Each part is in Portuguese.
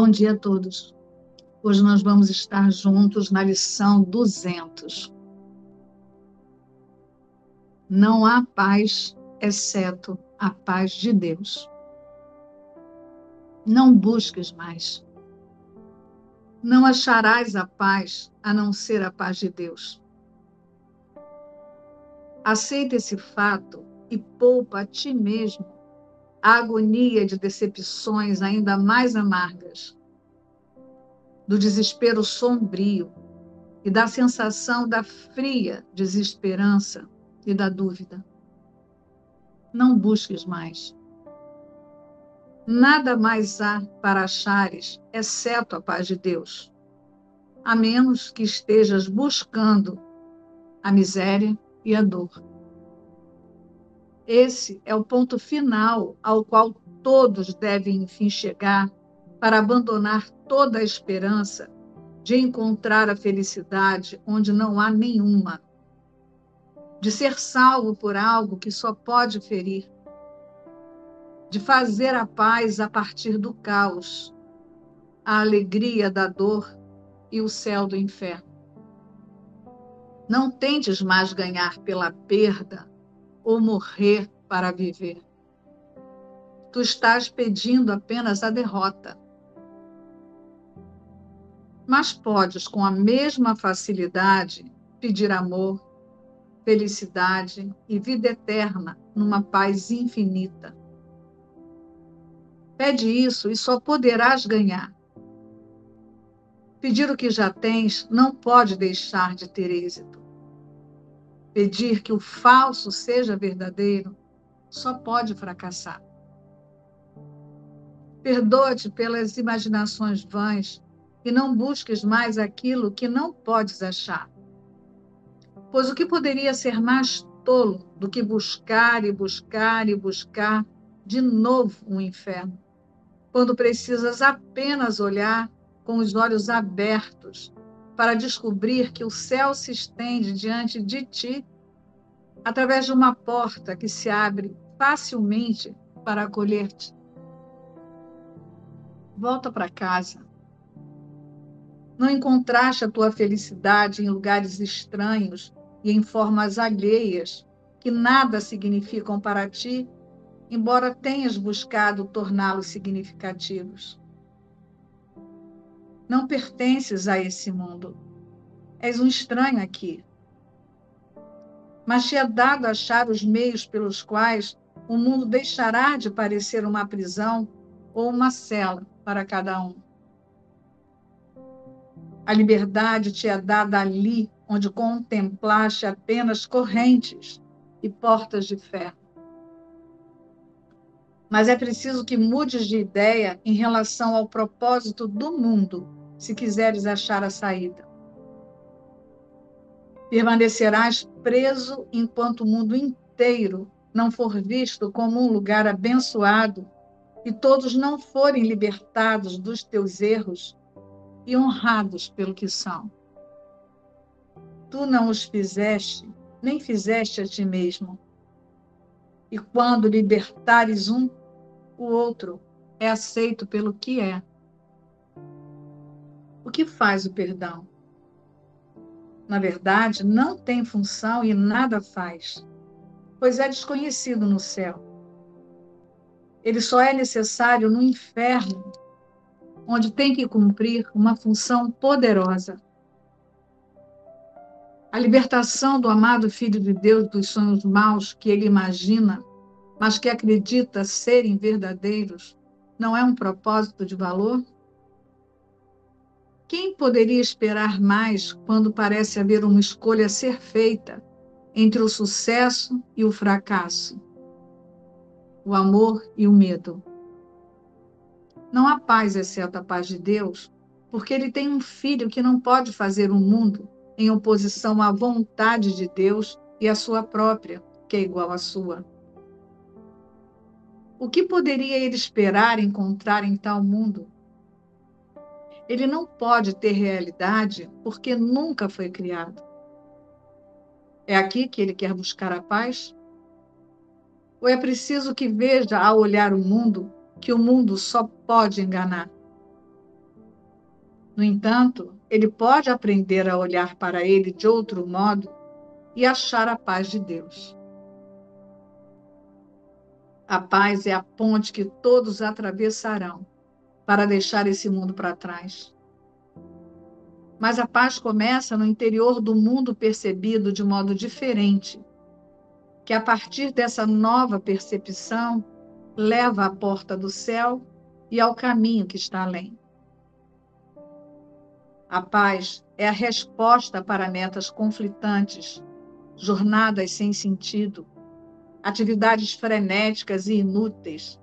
Bom dia a todos. Hoje nós vamos estar juntos na lição 200. Não há paz exceto a paz de Deus. Não busques mais. Não acharás a paz a não ser a paz de Deus. Aceita esse fato e poupa a ti mesmo a agonia de decepções ainda mais amargas, do desespero sombrio e da sensação da fria desesperança e da dúvida. Não busques mais. Nada mais há para achares, exceto a paz de Deus, a menos que estejas buscando a miséria e a dor. Esse é o ponto final ao qual todos devem, enfim, chegar para abandonar toda a esperança de encontrar a felicidade onde não há nenhuma, de ser salvo por algo que só pode ferir, de fazer a paz a partir do caos, a alegria da dor e o céu do inferno. Não tentes mais ganhar pela perda ou morrer para viver. Tu estás pedindo apenas a derrota. Mas podes, com a mesma facilidade, pedir amor, felicidade e vida eterna numa paz infinita. Pede isso e só poderás ganhar. Pedir o que já tens não pode deixar de ter êxito. Pedir que o falso seja verdadeiro só pode fracassar. Perdoa-te pelas imaginações vãs e não busques mais aquilo que não podes achar. Pois o que poderia ser mais tolo do que buscar e buscar e buscar de novo um inferno, quando precisas apenas olhar com os olhos abertos para descobrir que o céu se estende diante de ti através de uma porta que se abre facilmente para acolher-te. Volta para casa. Não encontraste a tua felicidade em lugares estranhos e em formas alheias que nada significam para ti, embora tenhas buscado torná-los significativos. Não pertences a esse mundo. És um estranho aqui. Mas te é dado achar os meios pelos quais o mundo deixará de parecer uma prisão ou uma cela para cada um. A liberdade te é dada ali onde contemplaste apenas correntes e portas de ferro. Mas é preciso que mudes de ideia em relação ao propósito do mundo, se quiseres achar a saída. Permanecerás preso enquanto o mundo inteiro não for visto como um lugar abençoado e todos não forem libertados dos teus erros e honrados pelo que são. Tu não os fizeste, nem fizeste a ti mesmo. E quando libertares um, o outro é aceito pelo que é. O que faz o perdão? Na verdade, não tem função e nada faz pois é desconhecido no céu. Ele só é necessário no inferno, onde tem que cumprir uma função poderosa. A libertação do amado Filho de Deus dos sonhos maus que ele imagina, mas que acredita serem verdadeiros, não é um propósito de valor? Quem poderia esperar mais quando parece haver uma escolha a ser feita entre o sucesso e o fracasso, o amor e o medo. Não há paz exceto a paz de Deus, porque ele tem um filho que não pode fazer o um mundo em oposição à vontade de Deus e à sua própria, que é igual à sua. O que poderia ele esperar encontrar em tal mundo? Ele não pode ter realidade porque nunca foi criado. É aqui que ele quer buscar a paz? Ou é preciso que veja, ao olhar o mundo, que o mundo só pode enganar? No entanto, ele pode aprender a olhar para ele de outro modo e achar a paz de Deus. A paz é a ponte que todos atravessarão para deixar esse mundo para trás. Mas a paz começa no interior do mundo percebido de modo diferente, que a partir dessa nova percepção leva à porta do céu e ao caminho que está além. A paz é a resposta para metas conflitantes, jornadas sem sentido, atividades frenéticas e inúteis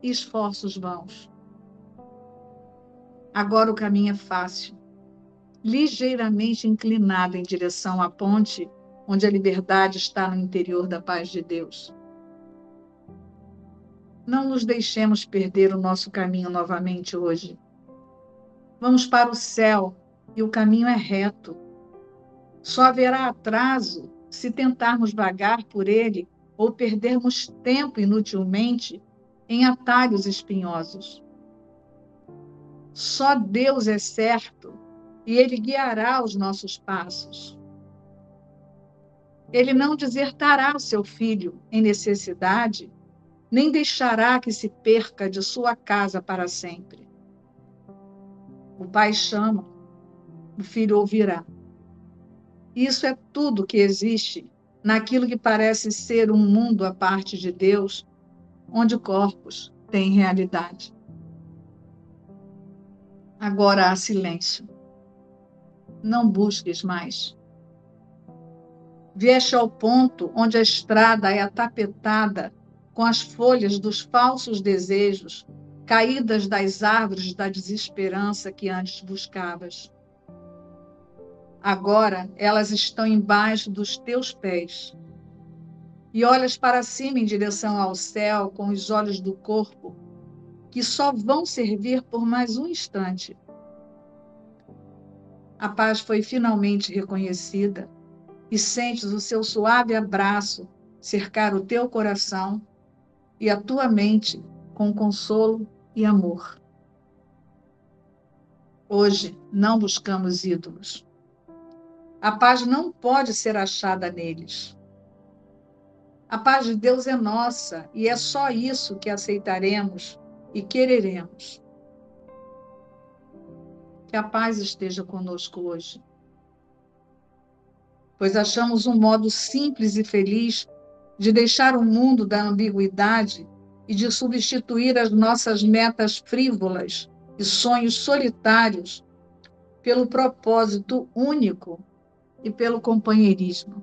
esforços vãos. Agora o caminho é fácil, ligeiramente inclinado em direção à ponte onde a liberdade está no interior da paz de Deus. Não nos deixemos perder o nosso caminho novamente hoje. Vamos para o céu e o caminho é reto. Só haverá atraso se tentarmos vagar por ele ou perdermos tempo inutilmente em atalhos espinhosos. Só Deus é certo e Ele guiará os nossos passos. Ele não desertará o seu filho em necessidade, nem deixará que se perca de sua casa para sempre. O pai chama, o filho ouvirá. Isso é tudo que existe naquilo que parece ser um mundo à parte de Deus, onde corpos têm realidade. Agora há silêncio. Não busques mais. Vieste ao ponto onde a estrada é atapetada com as folhas dos falsos desejos caídas das árvores da desesperança que antes buscavas. Agora elas estão embaixo dos teus pés. E olhas para cima em direção ao céu com os olhos do corpo que só vão servir por mais um instante. A paz foi finalmente reconhecida e sentes o seu suave abraço cercar o teu coração e a tua mente com consolo e amor. Hoje não buscamos ídolos. A paz não pode ser achada neles. A paz de Deus é nossa e é só isso que aceitaremos e quereremos. Que a paz esteja conosco hoje. Pois achamos um modo simples e feliz de deixar o mundo da ambiguidade e de substituir as nossas metas frívolas e sonhos solitários pelo propósito único e pelo companheirismo.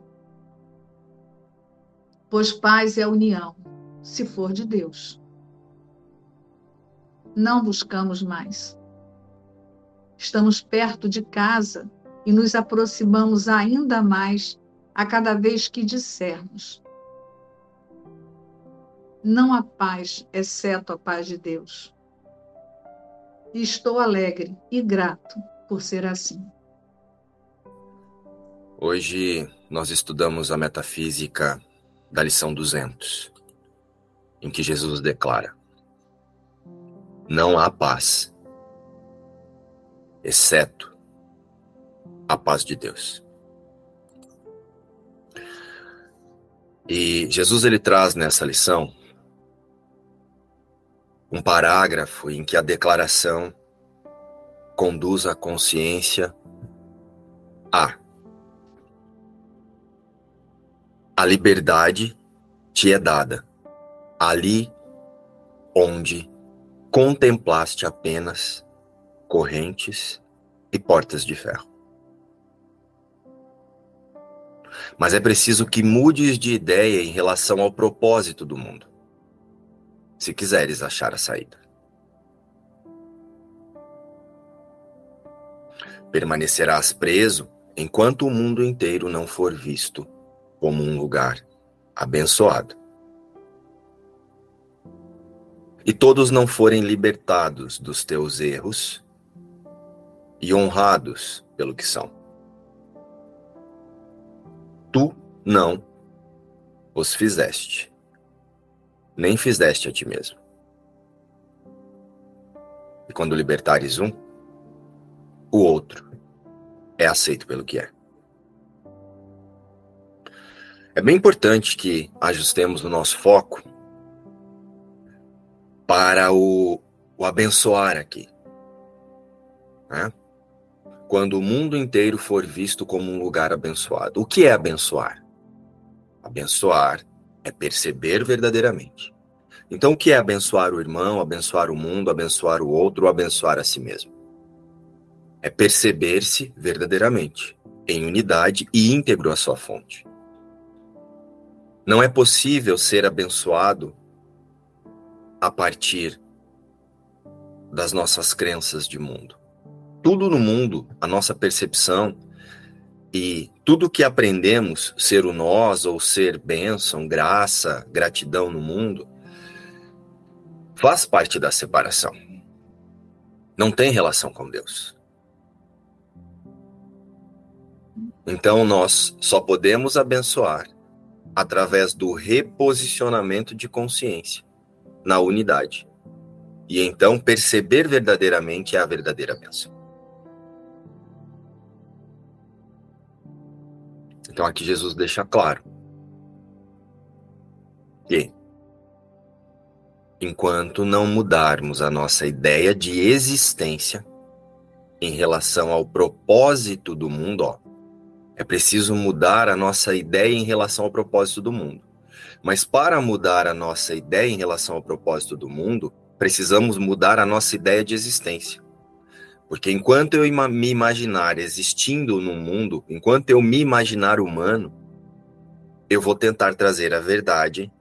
Pois paz é união, se for de Deus não buscamos mais. Estamos perto de casa e nos aproximamos ainda mais a cada vez que dissermos. Não há paz exceto a paz de Deus. E estou alegre e grato por ser assim. Hoje nós estudamos a metafísica da lição 200, em que Jesus declara: não há paz, exceto a paz de Deus. E Jesus ele traz nessa lição um parágrafo em que a declaração conduz a consciência a a liberdade te é dada ali onde contemplaste apenas correntes e portas de ferro. Mas é preciso que mudes de ideia em relação ao propósito do mundo, se quiseres achar a saída. Permanecerás preso enquanto o mundo inteiro não for visto como um lugar abençoado e todos não forem libertados dos teus erros e honrados pelo que são. Tu não os fizeste, nem fizeste a ti mesmo. E quando libertares um, o outro é aceito pelo que é. É bem importante que ajustemos o nosso foco para o, o abençoar aqui. Né? Quando o mundo inteiro for visto como um lugar abençoado. O que é abençoar? Abençoar é perceber verdadeiramente. Então, o que é abençoar o irmão, abençoar o mundo, abençoar o outro, abençoar a si mesmo? É perceber-se verdadeiramente, em unidade e íntegro à sua fonte. Não é possível ser abençoado a partir das nossas crenças de mundo. Tudo no mundo, a nossa percepção e tudo que aprendemos, ser o nós ou ser bênção, graça, gratidão no mundo, faz parte da separação. Não tem relação com Deus. Então nós só podemos abençoar através do reposicionamento de consciência na unidade. E então perceber verdadeiramente é a verdadeira bênção. Então aqui Jesus deixa claro que enquanto não mudarmos a nossa ideia de existência em relação ao propósito do mundo, ó, é preciso mudar a nossa ideia em relação ao propósito do mundo. Mas para mudar a nossa ideia em relação ao propósito do mundo, precisamos mudar a nossa ideia de existência. Porque enquanto eu me imaginar existindo no mundo, enquanto eu me imaginar humano, eu vou tentar trazer a verdade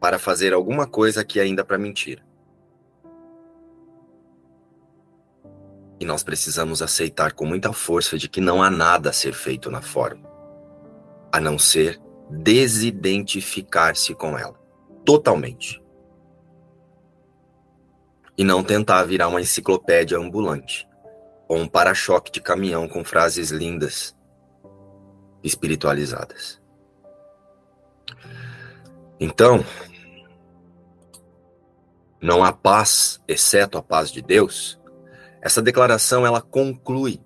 para fazer alguma coisa que ainda para mentira. E nós precisamos aceitar com muita força de que não há nada a ser feito na forma, a não ser desidentificar-se com ela, totalmente. E não tentar virar uma enciclopédia ambulante ou um para-choque de caminhão com frases lindas, espiritualizadas. Então, não há paz exceto a paz de Deus essa declaração ela conclui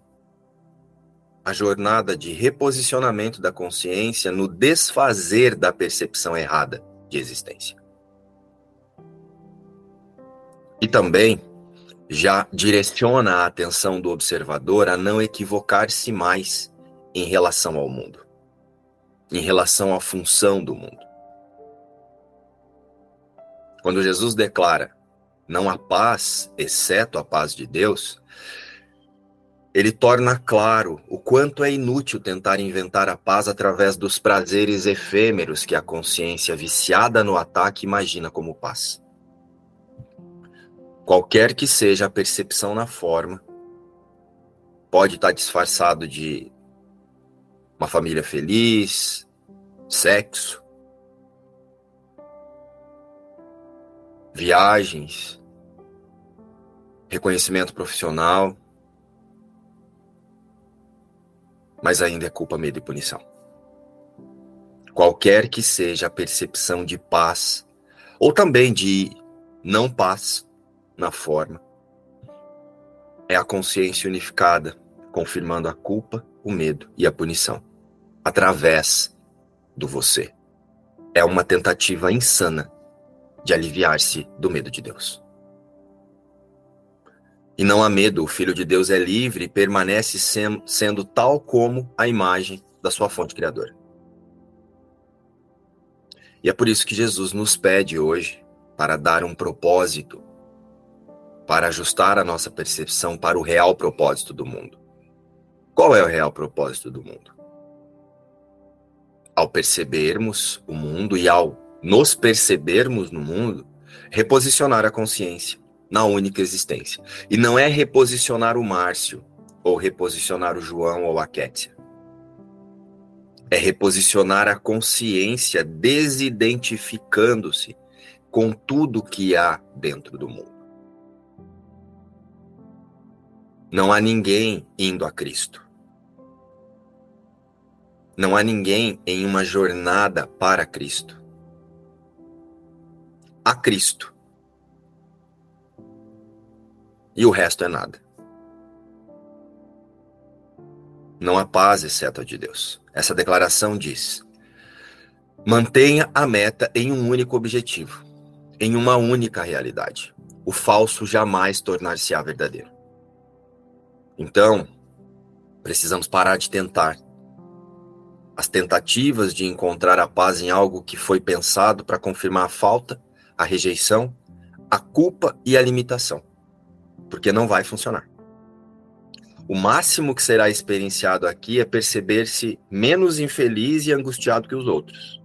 a jornada de reposicionamento da consciência no desfazer da percepção errada de existência. E também já direciona a atenção do observador a não equivocar-se mais em relação ao mundo, em relação à função do mundo. Quando Jesus declara não há paz, exceto a paz de Deus, ele torna claro o quanto é inútil tentar inventar a paz através dos prazeres efêmeros que a consciência viciada no ataque imagina como paz. Qualquer que seja a percepção na forma, pode estar disfarçado de uma família feliz, sexo, viagens, reconhecimento profissional, mas ainda é culpa, medo e punição. Qualquer que seja a percepção de paz, ou também de não paz na forma, é a consciência unificada, confirmando a culpa, o medo e a punição, através do você. É uma tentativa insana de aliviar-se do medo de Deus. E não há medo, o Filho de Deus é livre e permanece sem, sendo tal como a imagem da sua fonte criadora. E é por isso que Jesus nos pede hoje para dar um propósito, para ajustar a nossa percepção para o real propósito do mundo. Qual é o real propósito do mundo? Ao percebermos o mundo e ao nos percebermos no mundo, reposicionar a consciência na única existência. E não é reposicionar o Márcio, ou reposicionar o João ou a Kétia. É reposicionar a consciência desidentificando-se com tudo que há dentro do mundo. Não há ninguém indo a Cristo. Não há ninguém em uma jornada para Cristo a Cristo. E o resto é nada. não há paz exceto a de Deus. Essa declaração diz: mantenha a meta em um único objetivo, em uma única realidade. O falso jamais tornar-se-á verdadeiro. Então, precisamos parar de tentar. As tentativas de encontrar a paz em algo que foi pensado para confirmar a falta, a rejeição, a culpa e a limitação. Porque não vai funcionar. O máximo que será experienciado aqui é perceber-se menos infeliz e angustiado que os outros.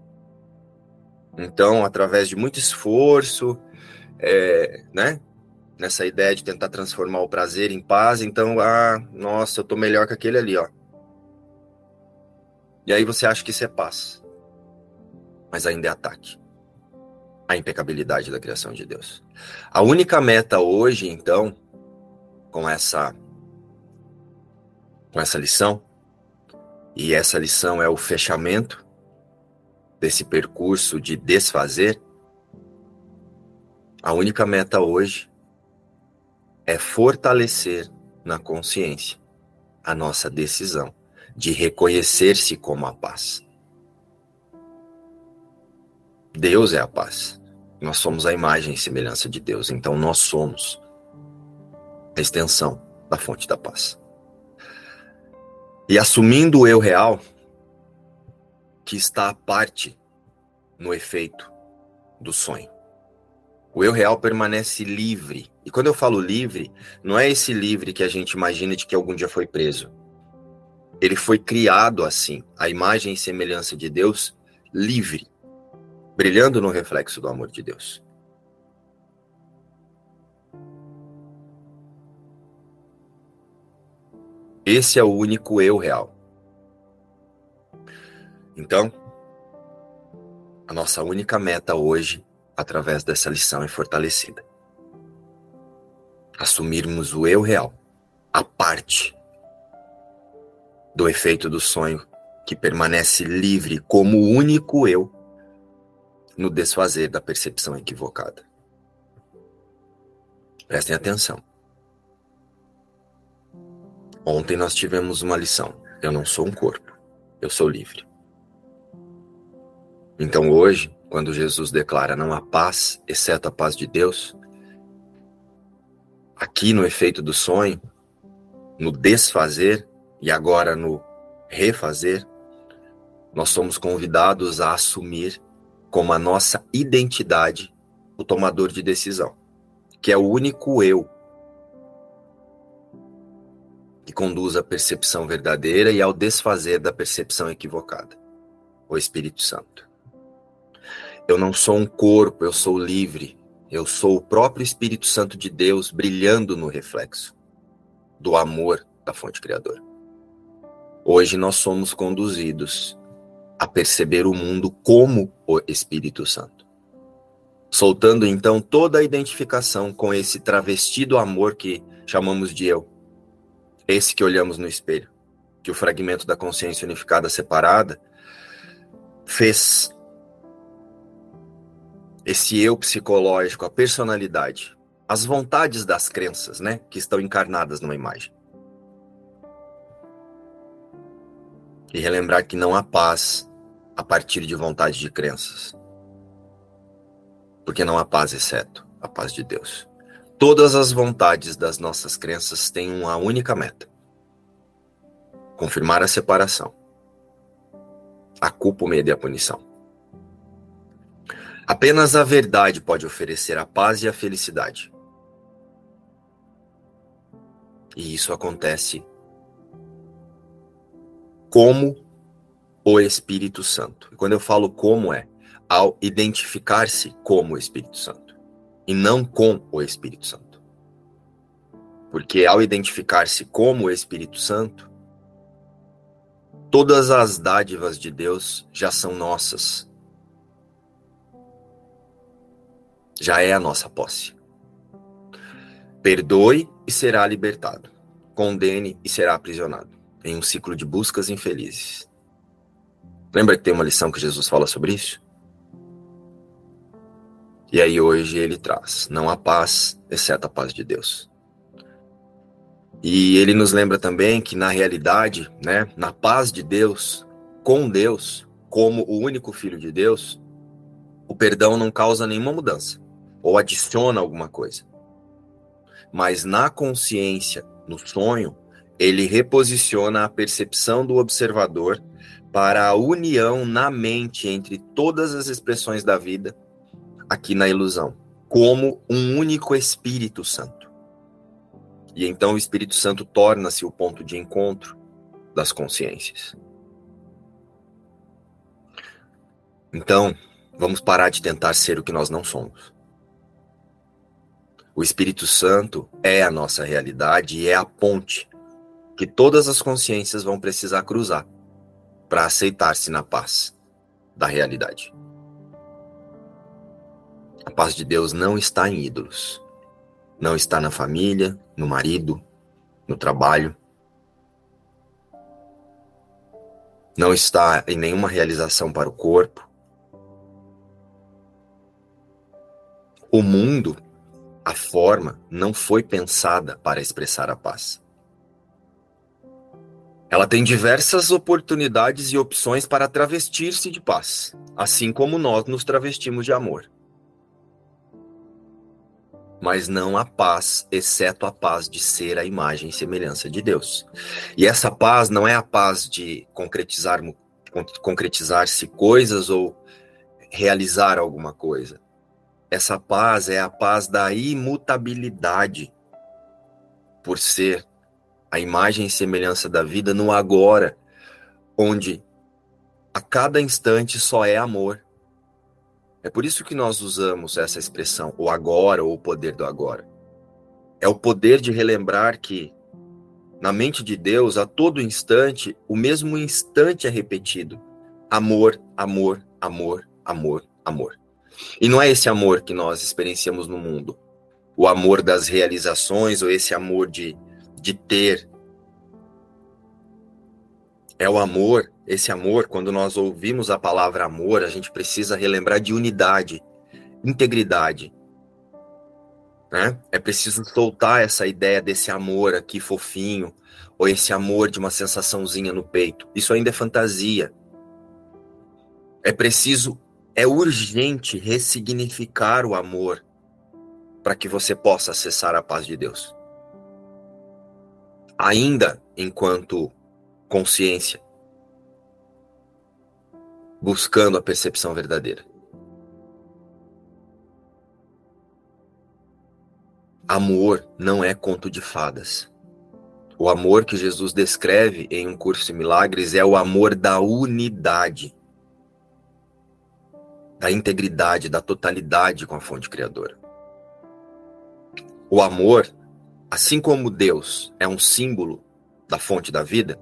Então, através de muito esforço, é, né? Nessa ideia de tentar transformar o prazer em paz, então, ah, nossa, eu tô melhor que aquele ali, ó. E aí você acha que isso é paz. Mas ainda é ataque. A impecabilidade da criação de Deus. A única meta hoje, então, com essa com essa lição, e essa lição é o fechamento desse percurso de desfazer, a única meta hoje é fortalecer na consciência a nossa decisão de reconhecer-se como a paz. Deus é a paz. Nós somos a imagem e semelhança de Deus, então nós somos a extensão da fonte da paz. E assumindo o eu real, que está à parte no efeito do sonho. O eu real permanece livre. E quando eu falo livre, não é esse livre que a gente imagina de que algum dia foi preso. Ele foi criado assim, a imagem e semelhança de Deus, livre, brilhando no reflexo do amor de Deus. Esse é o único eu real. Então, a nossa única meta hoje, através dessa lição, é fortalecida. Assumirmos o eu real, a parte do efeito do sonho que permanece livre como único eu no desfazer da percepção equivocada. Prestem atenção. Ontem nós tivemos uma lição. Eu não sou um corpo, eu sou livre. Então hoje, quando Jesus declara não há paz, exceto a paz de Deus, aqui no efeito do sonho, no desfazer e agora no refazer, nós somos convidados a assumir como a nossa identidade o tomador de decisão, que é o único eu que conduz à percepção verdadeira e ao desfazer da percepção equivocada. O Espírito Santo. Eu não sou um corpo, eu sou livre. Eu sou o próprio Espírito Santo de Deus brilhando no reflexo do amor da fonte criadora. Hoje nós somos conduzidos a perceber o mundo como o Espírito Santo. Soltando então toda a identificação com esse travestido amor que chamamos de eu esse que olhamos no espelho, que o fragmento da consciência unificada separada fez esse eu psicológico, a personalidade, as vontades das crenças, né, que estão encarnadas numa imagem. E relembrar que não há paz a partir de vontade de crenças. Porque não há paz exceto a paz de Deus. Todas as vontades das nossas crenças têm uma única meta: confirmar a separação, a culpa, o medo e a punição. Apenas a verdade pode oferecer a paz e a felicidade. E isso acontece como o Espírito Santo. E quando eu falo como é, ao identificar-se como o Espírito Santo e não com o Espírito Santo. Porque ao identificar-se como o Espírito Santo, todas as dádivas de Deus já são nossas. Já é a nossa posse. Perdoe e será libertado. Condene e será aprisionado. Em um ciclo de buscas infelizes. Lembra que tem uma lição que Jesus fala sobre isso? E aí hoje ele traz: não há paz, exceto a paz de Deus. E ele nos lembra também que na realidade, né, na paz de Deus, com Deus, como o único filho de Deus, o perdão não causa nenhuma mudança ou adiciona alguma coisa. Mas na consciência, no sonho, ele reposiciona a percepção do observador para a união na mente entre todas as expressões da vida aqui na ilusão, como um único Espírito Santo. E então o Espírito Santo torna-se o ponto de encontro das consciências. Então, vamos parar de tentar ser o que nós não somos. O Espírito Santo é a nossa realidade e é a ponte que todas as consciências vão precisar cruzar para aceitar-se na paz da realidade. A paz de Deus não está em ídolos. Não está na família, no marido, no trabalho. Não está em nenhuma realização para o corpo. O mundo, a forma, não foi pensada para expressar a paz. Ela tem diversas oportunidades e opções para travestir-se de paz, assim como nós nos travestimos de amor. Mas não há paz, exceto a paz de ser a imagem e semelhança de Deus. E essa paz não é a paz de concretizar concretizar-se coisas ou realizar alguma coisa. Essa paz é a paz da imutabilidade, por ser a imagem e semelhança da vida no agora, onde a cada instante só é amor. É por isso que nós usamos essa expressão, o agora ou o poder do agora. É o poder de relembrar que, na mente de Deus, a todo instante, o mesmo instante é repetido: amor, amor, amor, amor, amor. E não é esse amor que nós experienciamos no mundo, o amor das realizações ou esse amor de de ter. É o amor, esse amor, quando nós ouvimos a palavra amor, a gente precisa relembrar de unidade, integridade. Né? É preciso soltar essa ideia desse amor aqui fofinho, ou esse amor de uma sensaçãozinha no peito. Isso ainda é fantasia. É preciso, é urgente ressignificar o amor para que você possa acessar a paz de Deus ainda enquanto consciência, buscando a percepção verdadeira. Amor não é conto de fadas. O amor que Jesus descreve em Um Curso de Milagres é o amor da unidade, da integridade, da totalidade com a fonte criadora. O amor Assim como Deus é um símbolo da fonte da vida,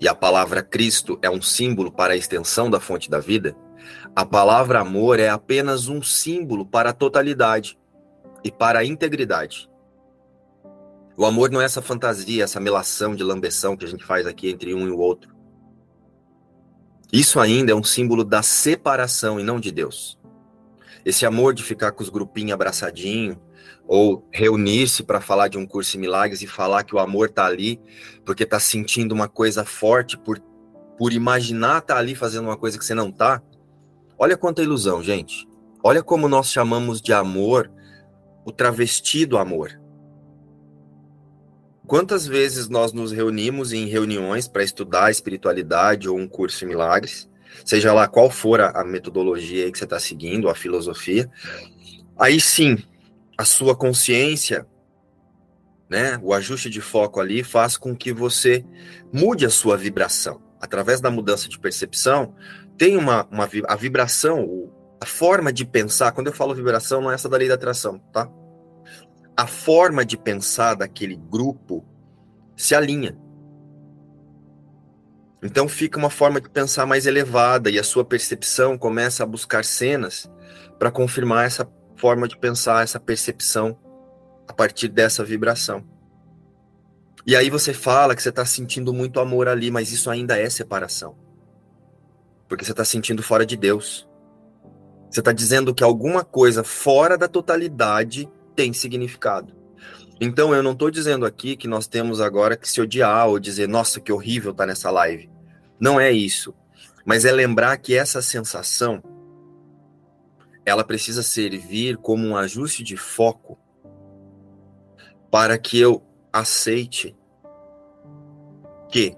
e a palavra Cristo é um símbolo para a extensão da fonte da vida, a palavra amor é apenas um símbolo para a totalidade e para a integridade. O amor não é essa fantasia, essa melação de lambeção que a gente faz aqui entre um e o outro. Isso ainda é um símbolo da separação e não de Deus. Esse amor de ficar com os grupinhos abraçadinho, ou reunir-se para falar de um curso em milagres e falar que o amor está ali porque está sentindo uma coisa forte por, por imaginar estar tá ali fazendo uma coisa que você não está. Olha quanta ilusão, gente. Olha como nós chamamos de amor o travestido amor. Quantas vezes nós nos reunimos em reuniões para estudar a espiritualidade ou um curso em milagres, seja lá qual for a, a metodologia que você está seguindo, a filosofia, aí sim a sua consciência, né, o ajuste de foco ali faz com que você mude a sua vibração. Através da mudança de percepção, tem uma, uma a vibração, a forma de pensar, quando eu falo vibração, não é essa da lei da atração, tá? A forma de pensar daquele grupo se alinha. Então fica uma forma de pensar mais elevada e a sua percepção começa a buscar cenas para confirmar essa forma de pensar, essa percepção a partir dessa vibração. E aí você fala que você está sentindo muito amor ali, mas isso ainda é separação. Porque você está sentindo fora de Deus. Você está dizendo que alguma coisa fora da totalidade tem significado. Então, eu não estou dizendo aqui que nós temos agora que se odiar ou dizer, nossa, que horrível tá nessa live. Não é isso. Mas é lembrar que essa sensação ela precisa servir como um ajuste de foco para que eu aceite que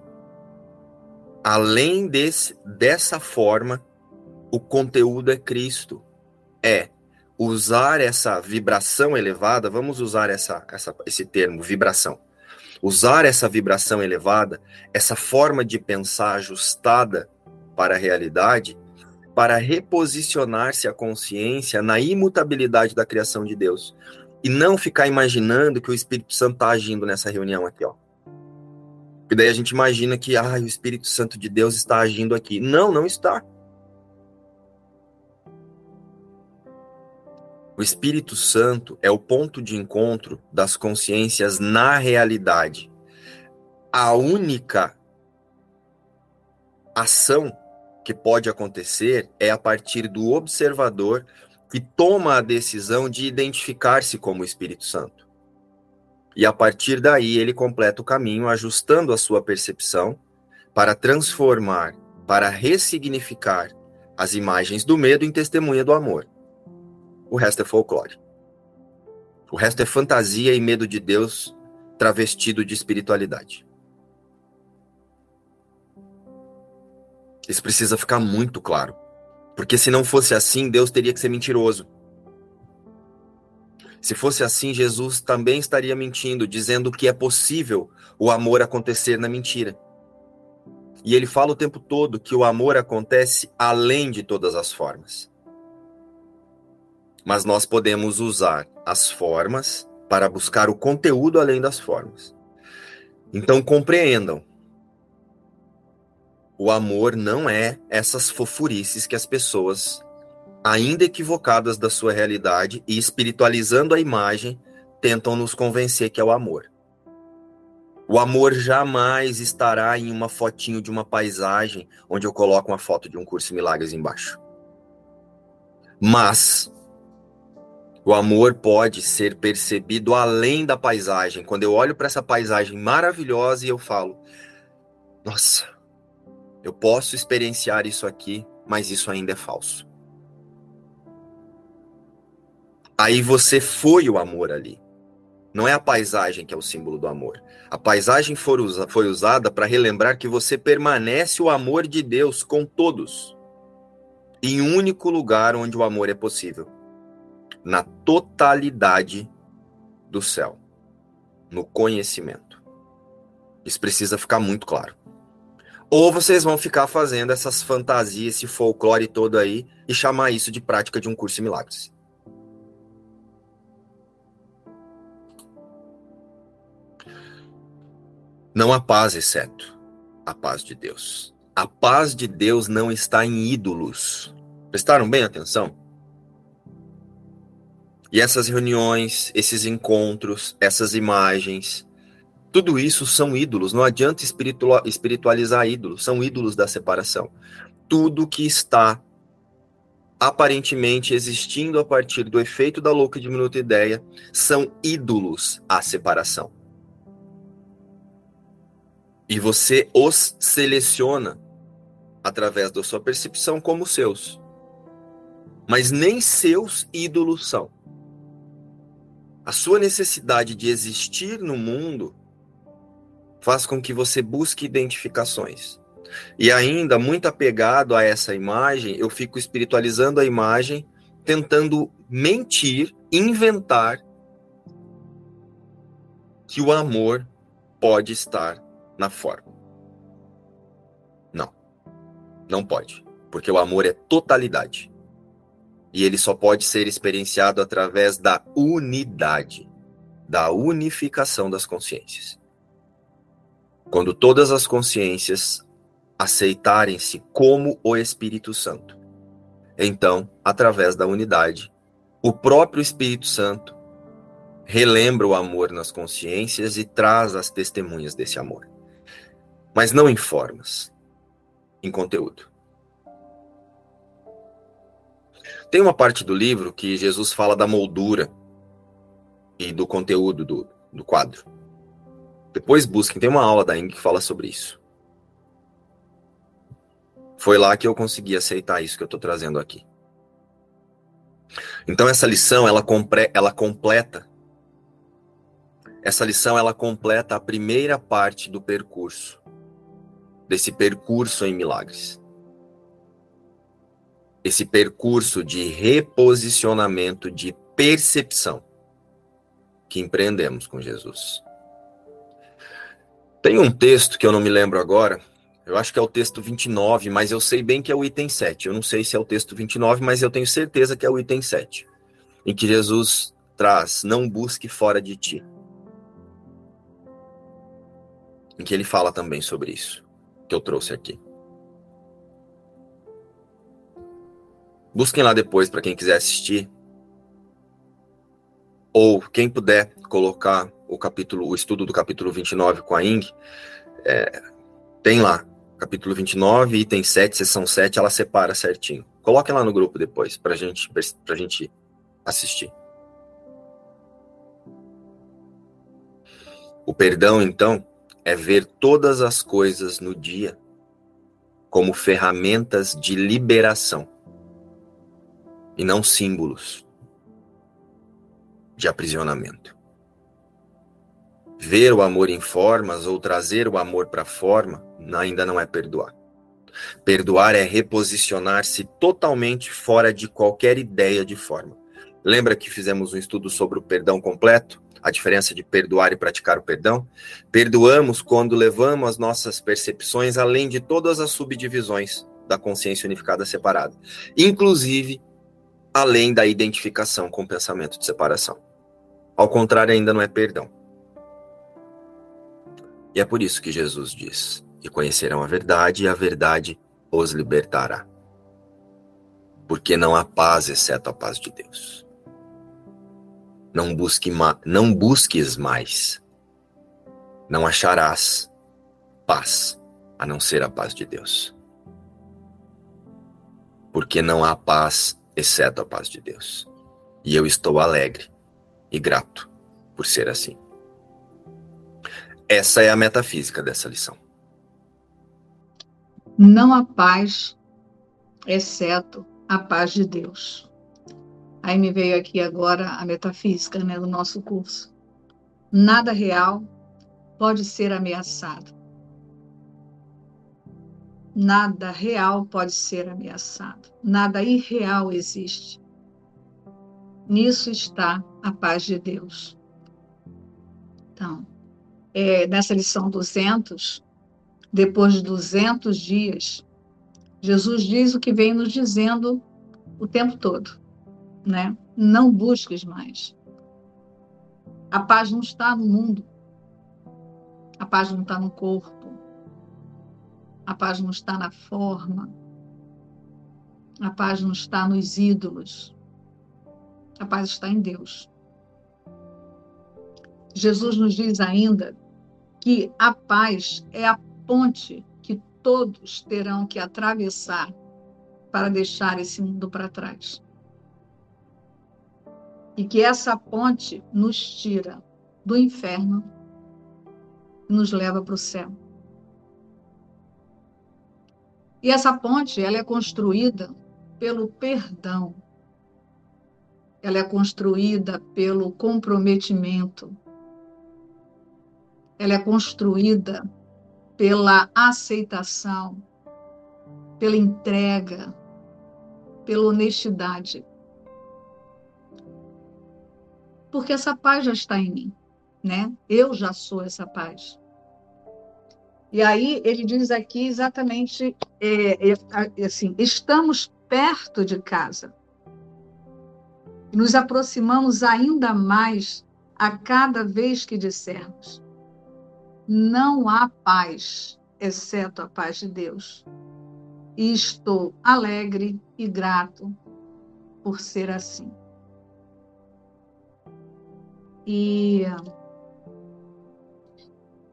além desse, dessa forma o conteúdo é Cristo. É usar essa vibração elevada, vamos usar essa, essa, esse termo, vibração. Usar essa vibração elevada, essa forma de pensar ajustada para a realidade, para reposicionar-se a consciência na imutabilidade da criação de Deus. E não ficar imaginando que o Espírito Santo está agindo nessa reunião aqui, ó. E daí a gente imagina que ah, o Espírito Santo de Deus está agindo aqui. Não, não está. O Espírito Santo é o ponto de encontro das consciências na realidade. A única ação que pode acontecer é a partir do observador que toma a decisão de identificar-se como Espírito Santo. E a partir daí ele completa o caminho ajustando a sua percepção para transformar, para ressignificar as imagens do medo em testemunha do amor o resto é folclore. O resto é fantasia e medo de Deus travestido de espiritualidade. Isso precisa ficar muito claro. Porque se não fosse assim, Deus teria que ser mentiroso. Se fosse assim, Jesus também estaria mentindo, dizendo que é possível o amor acontecer na mentira. E ele fala o tempo todo que o amor acontece além de todas as formas mas nós podemos usar as formas para buscar o conteúdo além das formas. Então compreendam. O amor não é essas fofurices que as pessoas, ainda equivocadas da sua realidade e espiritualizando a imagem, tentam nos convencer que é o amor. O amor jamais estará em uma fotinho de uma paisagem onde eu coloco uma foto de um curso de milagres embaixo. Mas o amor pode ser percebido além da paisagem. Quando eu olho para essa paisagem maravilhosa e eu falo: Nossa, eu posso experienciar isso aqui, mas isso ainda é falso. Aí você foi o amor ali. Não é a paisagem que é o símbolo do amor. A paisagem foi usada para relembrar que você permanece o amor de Deus com todos, em um único lugar onde o amor é possível na totalidade do céu, no conhecimento. Isso precisa ficar muito claro. Ou vocês vão ficar fazendo essas fantasias, esse folclore todo aí e chamar isso de prática de um curso de milagres. Não há paz, exceto a paz de Deus. A paz de Deus não está em ídolos. Prestaram bem atenção? E essas reuniões, esses encontros, essas imagens, tudo isso são ídolos. Não adianta espiritualizar ídolos, são ídolos da separação. Tudo que está aparentemente existindo a partir do efeito da louca diminuta ideia são ídolos à separação. E você os seleciona através da sua percepção como seus. Mas nem seus ídolos são. A sua necessidade de existir no mundo faz com que você busque identificações. E ainda, muito apegado a essa imagem, eu fico espiritualizando a imagem, tentando mentir, inventar que o amor pode estar na forma. Não. Não pode. Porque o amor é totalidade. E ele só pode ser experienciado através da unidade, da unificação das consciências. Quando todas as consciências aceitarem-se como o Espírito Santo. Então, através da unidade, o próprio Espírito Santo relembra o amor nas consciências e traz as testemunhas desse amor. Mas não em formas, em conteúdo. Tem uma parte do livro que Jesus fala da moldura e do conteúdo do, do quadro. Depois busquem, tem uma aula da Ing que fala sobre isso. Foi lá que eu consegui aceitar isso que eu estou trazendo aqui. Então essa lição ela, compre, ela completa essa lição ela completa a primeira parte do percurso desse percurso em milagres. Esse percurso de reposicionamento de percepção que empreendemos com Jesus. Tem um texto que eu não me lembro agora, eu acho que é o texto 29, mas eu sei bem que é o item 7. Eu não sei se é o texto 29, mas eu tenho certeza que é o item 7. Em que Jesus traz: Não busque fora de ti. Em que ele fala também sobre isso, que eu trouxe aqui. Busquem lá depois para quem quiser assistir. Ou quem puder colocar o capítulo, o estudo do capítulo 29 com a Ing, é, tem lá capítulo 29, item 7, seção 7, ela separa certinho. Coloquem lá no grupo depois, pra gente, pra gente assistir. O perdão, então, é ver todas as coisas no dia como ferramentas de liberação e não símbolos de aprisionamento. Ver o amor em formas ou trazer o amor para a forma ainda não é perdoar. Perdoar é reposicionar-se totalmente fora de qualquer ideia de forma. Lembra que fizemos um estudo sobre o perdão completo? A diferença de perdoar e praticar o perdão? Perdoamos quando levamos as nossas percepções além de todas as subdivisões da consciência unificada separada, inclusive além da identificação com o pensamento de separação. Ao contrário, ainda não é perdão. E é por isso que Jesus diz: E conhecerão a verdade, e a verdade os libertará. Porque não há paz exceto a paz de Deus. Não, busque não busques mais. Não acharás paz a não ser a paz de Deus. Porque não há paz exceto a paz de Deus. E eu estou alegre e grato por ser assim. Essa é a metafísica dessa lição. Não há paz, exceto a paz de Deus. Aí me veio aqui agora a metafísica né, do nosso curso. Nada real pode ser ameaçado. Nada real pode ser ameaçado. Nada irreal existe. Nisso está a paz de Deus. Então, é, nessa lição 200, depois de 200 dias, Jesus diz o que vem nos dizendo o tempo todo, né? Não busques mais. A paz não está no mundo. A paz não está no corpo. A paz não está na forma. A paz não está nos ídolos. A paz está em Deus. Jesus nos diz ainda que a paz é a ponte que todos terão que atravessar para deixar esse mundo para trás. E que essa ponte nos tira do inferno e nos leva para o céu. E essa ponte, ela é construída pelo perdão. Ela é construída pelo comprometimento, ela é construída pela aceitação, pela entrega, pela honestidade. Porque essa paz já está em mim, né? Eu já sou essa paz. E aí ele diz aqui exatamente é, é, assim: estamos perto de casa. Nos aproximamos ainda mais a cada vez que dissermos não há paz, exceto a paz de Deus. E estou alegre e grato por ser assim. E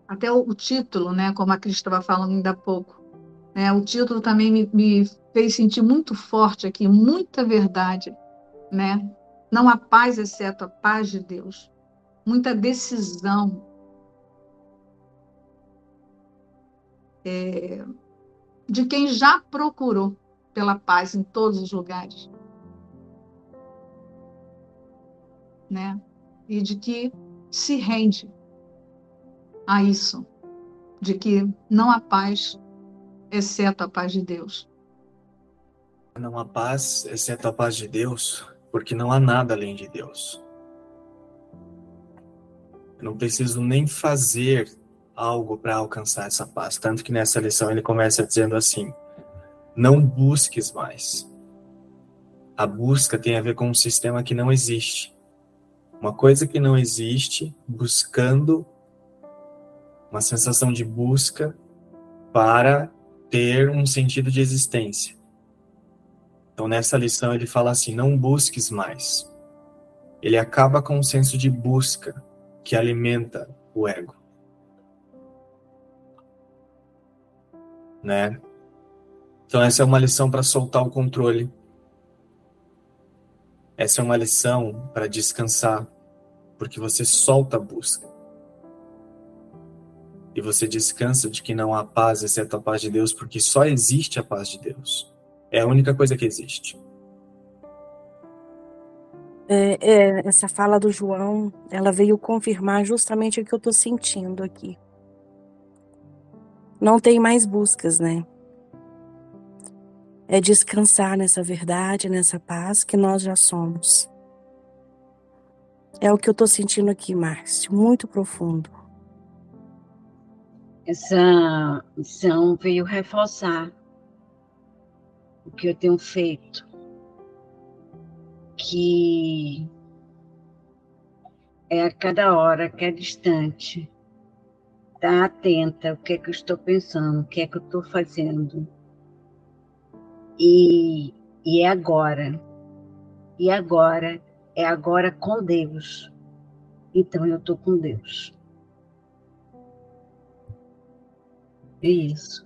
até o, título, né, como a Cris estava falando ainda há pouco, né, o título também me, me fez sentir muito forte aqui, muita verdade, né? Não há paz exceto a paz de Deus. muita decisão. É, de quem já procurou pela paz em todos os lugares. Né? E de que se rende a isso, de que não há paz exceto a paz de Deus. Não há paz exceto a paz de Deus, porque não há nada além de Deus. Eu não preciso nem fazer algo para alcançar essa paz. Tanto que nessa lição ele começa dizendo assim: não busques mais. A busca tem a ver com um sistema que não existe. Uma coisa que não existe, buscando uma sensação de busca para ter um sentido de existência. Então, nessa lição, ele fala assim: não busques mais. Ele acaba com o senso de busca que alimenta o ego. Né? Então, essa é uma lição para soltar o controle. Essa é uma lição para descansar, porque você solta a busca. E você descansa de que não há paz exceto a paz de Deus, porque só existe a paz de Deus. É a única coisa que existe. É, é, essa fala do João, ela veio confirmar justamente o que eu estou sentindo aqui. Não tem mais buscas, né? É descansar nessa verdade, nessa paz que nós já somos. É o que eu estou sentindo aqui, Márcio, muito profundo essa missão veio reforçar o que eu tenho feito, que é a cada hora, cada instante, estar tá atenta o que é que eu estou pensando, o que é que eu estou fazendo. E, e é agora. E agora é agora com Deus. Então eu estou com Deus. Isso.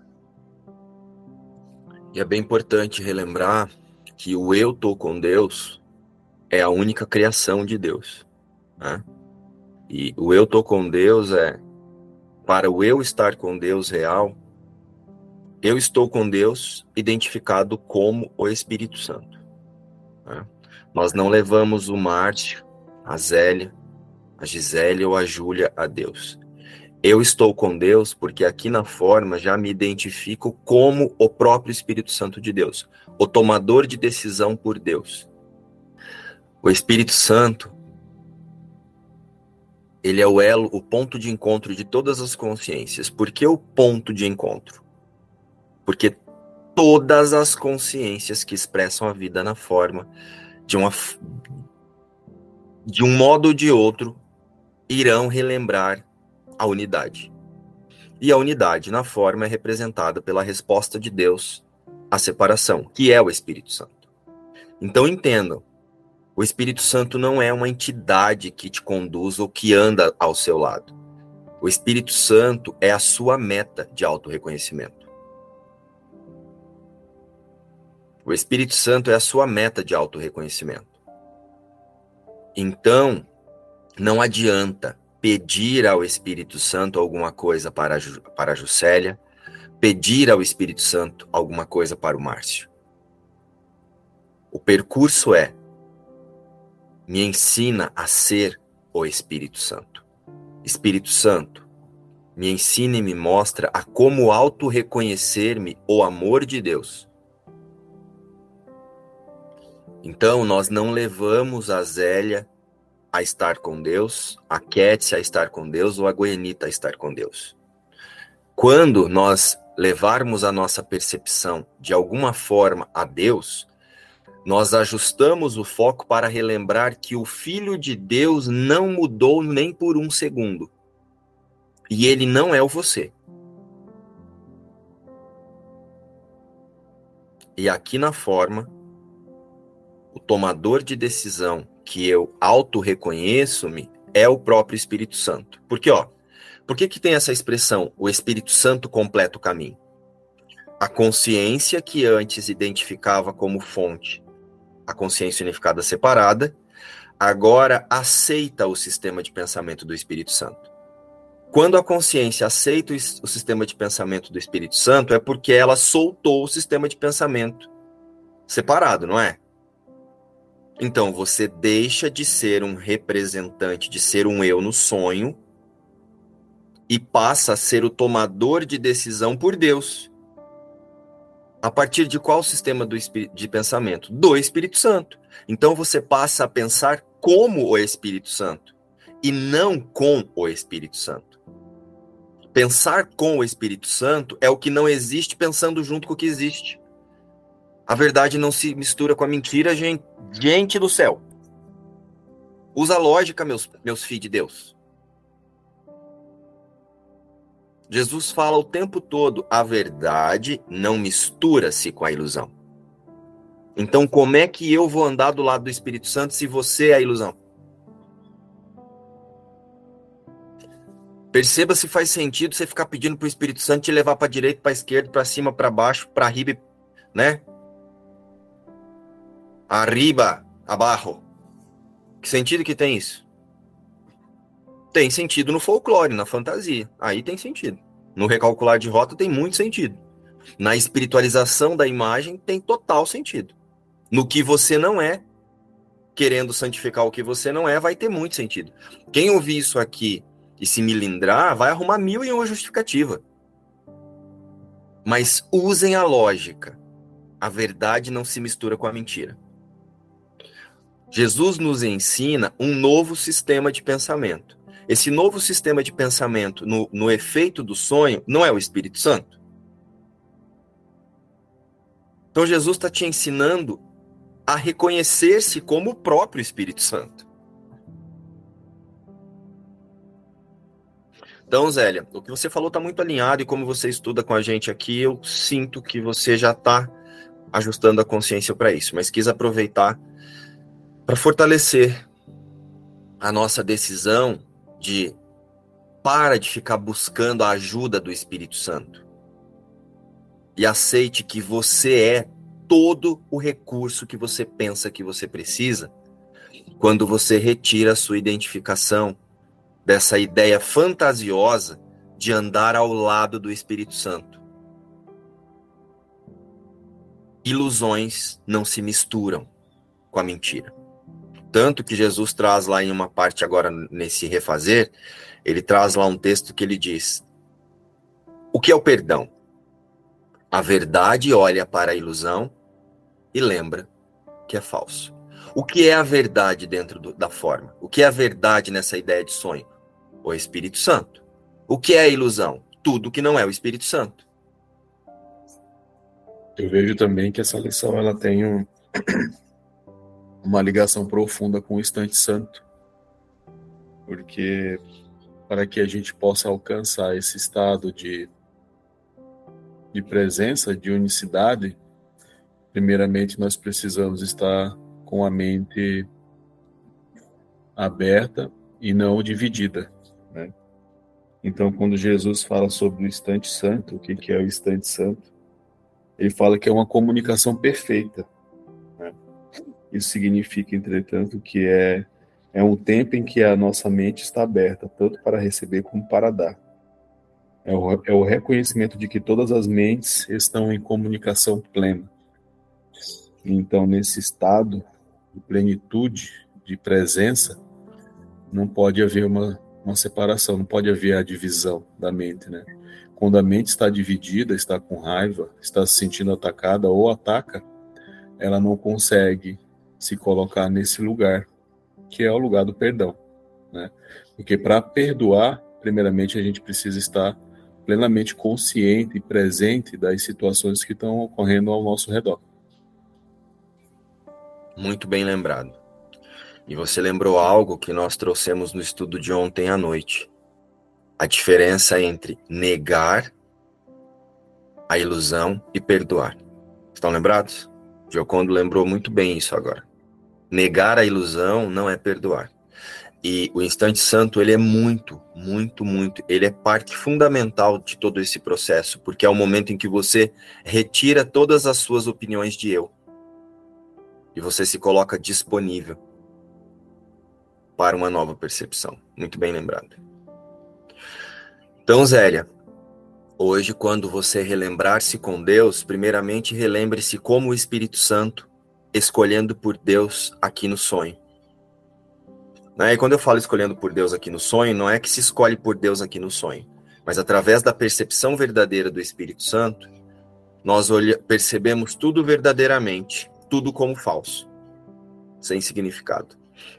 E é bem importante relembrar que o eu tô com Deus é a única criação de Deus. Né? E o eu tô com Deus é para o eu estar com Deus real, eu estou com Deus identificado como o Espírito Santo. Né? Nós não levamos o Márcio, a Zélia, a Gisele ou a Júlia a Deus. Eu estou com Deus porque aqui na forma já me identifico como o próprio Espírito Santo de Deus, o tomador de decisão por Deus. O Espírito Santo, ele é o elo, o ponto de encontro de todas as consciências. Por que o ponto de encontro? Porque todas as consciências que expressam a vida na forma, de, uma, de um modo ou de outro, irão relembrar a unidade. E a unidade na forma é representada pela resposta de Deus à separação, que é o Espírito Santo. Então entendam, o Espírito Santo não é uma entidade que te conduz ou que anda ao seu lado. O Espírito Santo é a sua meta de autorreconhecimento. O Espírito Santo é a sua meta de autorreconhecimento. Então, não adianta pedir ao Espírito Santo alguma coisa para, para a Juscelia, pedir ao Espírito Santo alguma coisa para o Márcio. O percurso é: me ensina a ser o Espírito Santo. Espírito Santo, me ensina e me mostra a como auto-reconhecer-me o amor de Deus. Então, nós não levamos a Zélia a estar com Deus, a Kétia a estar com Deus ou a Goianita a estar com Deus. Quando nós levarmos a nossa percepção de alguma forma a Deus, nós ajustamos o foco para relembrar que o Filho de Deus não mudou nem por um segundo. E ele não é o você. E aqui na forma, o tomador de decisão que eu auto-reconheço-me é o próprio Espírito Santo. Porque, ó, por que, que tem essa expressão, o Espírito Santo completa o caminho? A consciência que antes identificava como fonte a consciência unificada separada, agora aceita o sistema de pensamento do Espírito Santo. Quando a consciência aceita o sistema de pensamento do Espírito Santo, é porque ela soltou o sistema de pensamento separado, não é? Então você deixa de ser um representante, de ser um eu no sonho, e passa a ser o tomador de decisão por Deus. A partir de qual sistema do, de pensamento? Do Espírito Santo. Então você passa a pensar como o Espírito Santo e não com o Espírito Santo. Pensar com o Espírito Santo é o que não existe pensando junto com o que existe. A verdade não se mistura com a mentira, gente, gente do céu. Usa lógica, meus, meus filhos de Deus. Jesus fala o tempo todo: a verdade não mistura-se com a ilusão. Então, como é que eu vou andar do lado do Espírito Santo se você é a ilusão? Perceba se faz sentido você ficar pedindo para o Espírito Santo te levar para direita, para esquerda, para cima, para baixo, para riba, né? Arriba, abaixo. Que sentido que tem isso? Tem sentido no folclore, na fantasia. Aí tem sentido. No recalcular de rota tem muito sentido. Na espiritualização da imagem tem total sentido. No que você não é, querendo santificar o que você não é, vai ter muito sentido. Quem ouvir isso aqui e se milindrar, vai arrumar mil e uma justificativa. Mas usem a lógica. A verdade não se mistura com a mentira. Jesus nos ensina um novo sistema de pensamento. Esse novo sistema de pensamento no, no efeito do sonho não é o Espírito Santo. Então Jesus está te ensinando a reconhecer-se como o próprio Espírito Santo. Então, Zélia, o que você falou está muito alinhado e como você estuda com a gente aqui, eu sinto que você já está ajustando a consciência para isso, mas quis aproveitar para fortalecer a nossa decisão de para de ficar buscando a ajuda do Espírito Santo. E aceite que você é todo o recurso que você pensa que você precisa quando você retira a sua identificação dessa ideia fantasiosa de andar ao lado do Espírito Santo. Ilusões não se misturam com a mentira. Tanto que Jesus traz lá em uma parte agora nesse refazer, ele traz lá um texto que ele diz: O que é o perdão? A verdade olha para a ilusão e lembra que é falso. O que é a verdade dentro do, da forma? O que é a verdade nessa ideia de sonho? O Espírito Santo. O que é a ilusão? Tudo que não é o Espírito Santo. Eu vejo também que essa lição ela tem um, uma ligação profunda com o instante santo, porque para que a gente possa alcançar esse estado de, de presença, de unicidade, primeiramente nós precisamos estar com a mente aberta e não dividida. Né? Então, quando Jesus fala sobre o instante santo, o que é o instante santo? Ele fala que é uma comunicação perfeita isso significa, entretanto, que é, é um tempo em que a nossa mente está aberta, tanto para receber como para dar. É o, é o reconhecimento de que todas as mentes estão em comunicação plena. Então, nesse estado de plenitude, de presença, não pode haver uma, uma separação, não pode haver a divisão da mente, né? Quando a mente está dividida, está com raiva, está se sentindo atacada ou ataca, ela não consegue se colocar nesse lugar, que é o lugar do perdão. Né? Porque para perdoar, primeiramente, a gente precisa estar plenamente consciente e presente das situações que estão ocorrendo ao nosso redor. Muito bem lembrado. E você lembrou algo que nós trouxemos no estudo de ontem à noite. A diferença entre negar a ilusão e perdoar. Estão lembrados? Giocondo lembrou muito bem isso agora. Negar a ilusão não é perdoar. E o instante santo, ele é muito, muito, muito, ele é parte fundamental de todo esse processo, porque é o momento em que você retira todas as suas opiniões de eu. E você se coloca disponível. para uma nova percepção. Muito bem lembrado. Então, Zélia, hoje, quando você relembrar-se com Deus, primeiramente relembre-se como o Espírito Santo escolhendo por Deus aqui no sonho. Né? E quando eu falo escolhendo por Deus aqui no sonho, não é que se escolhe por Deus aqui no sonho, mas através da percepção verdadeira do Espírito Santo, nós percebemos tudo verdadeiramente, tudo como falso, sem significado.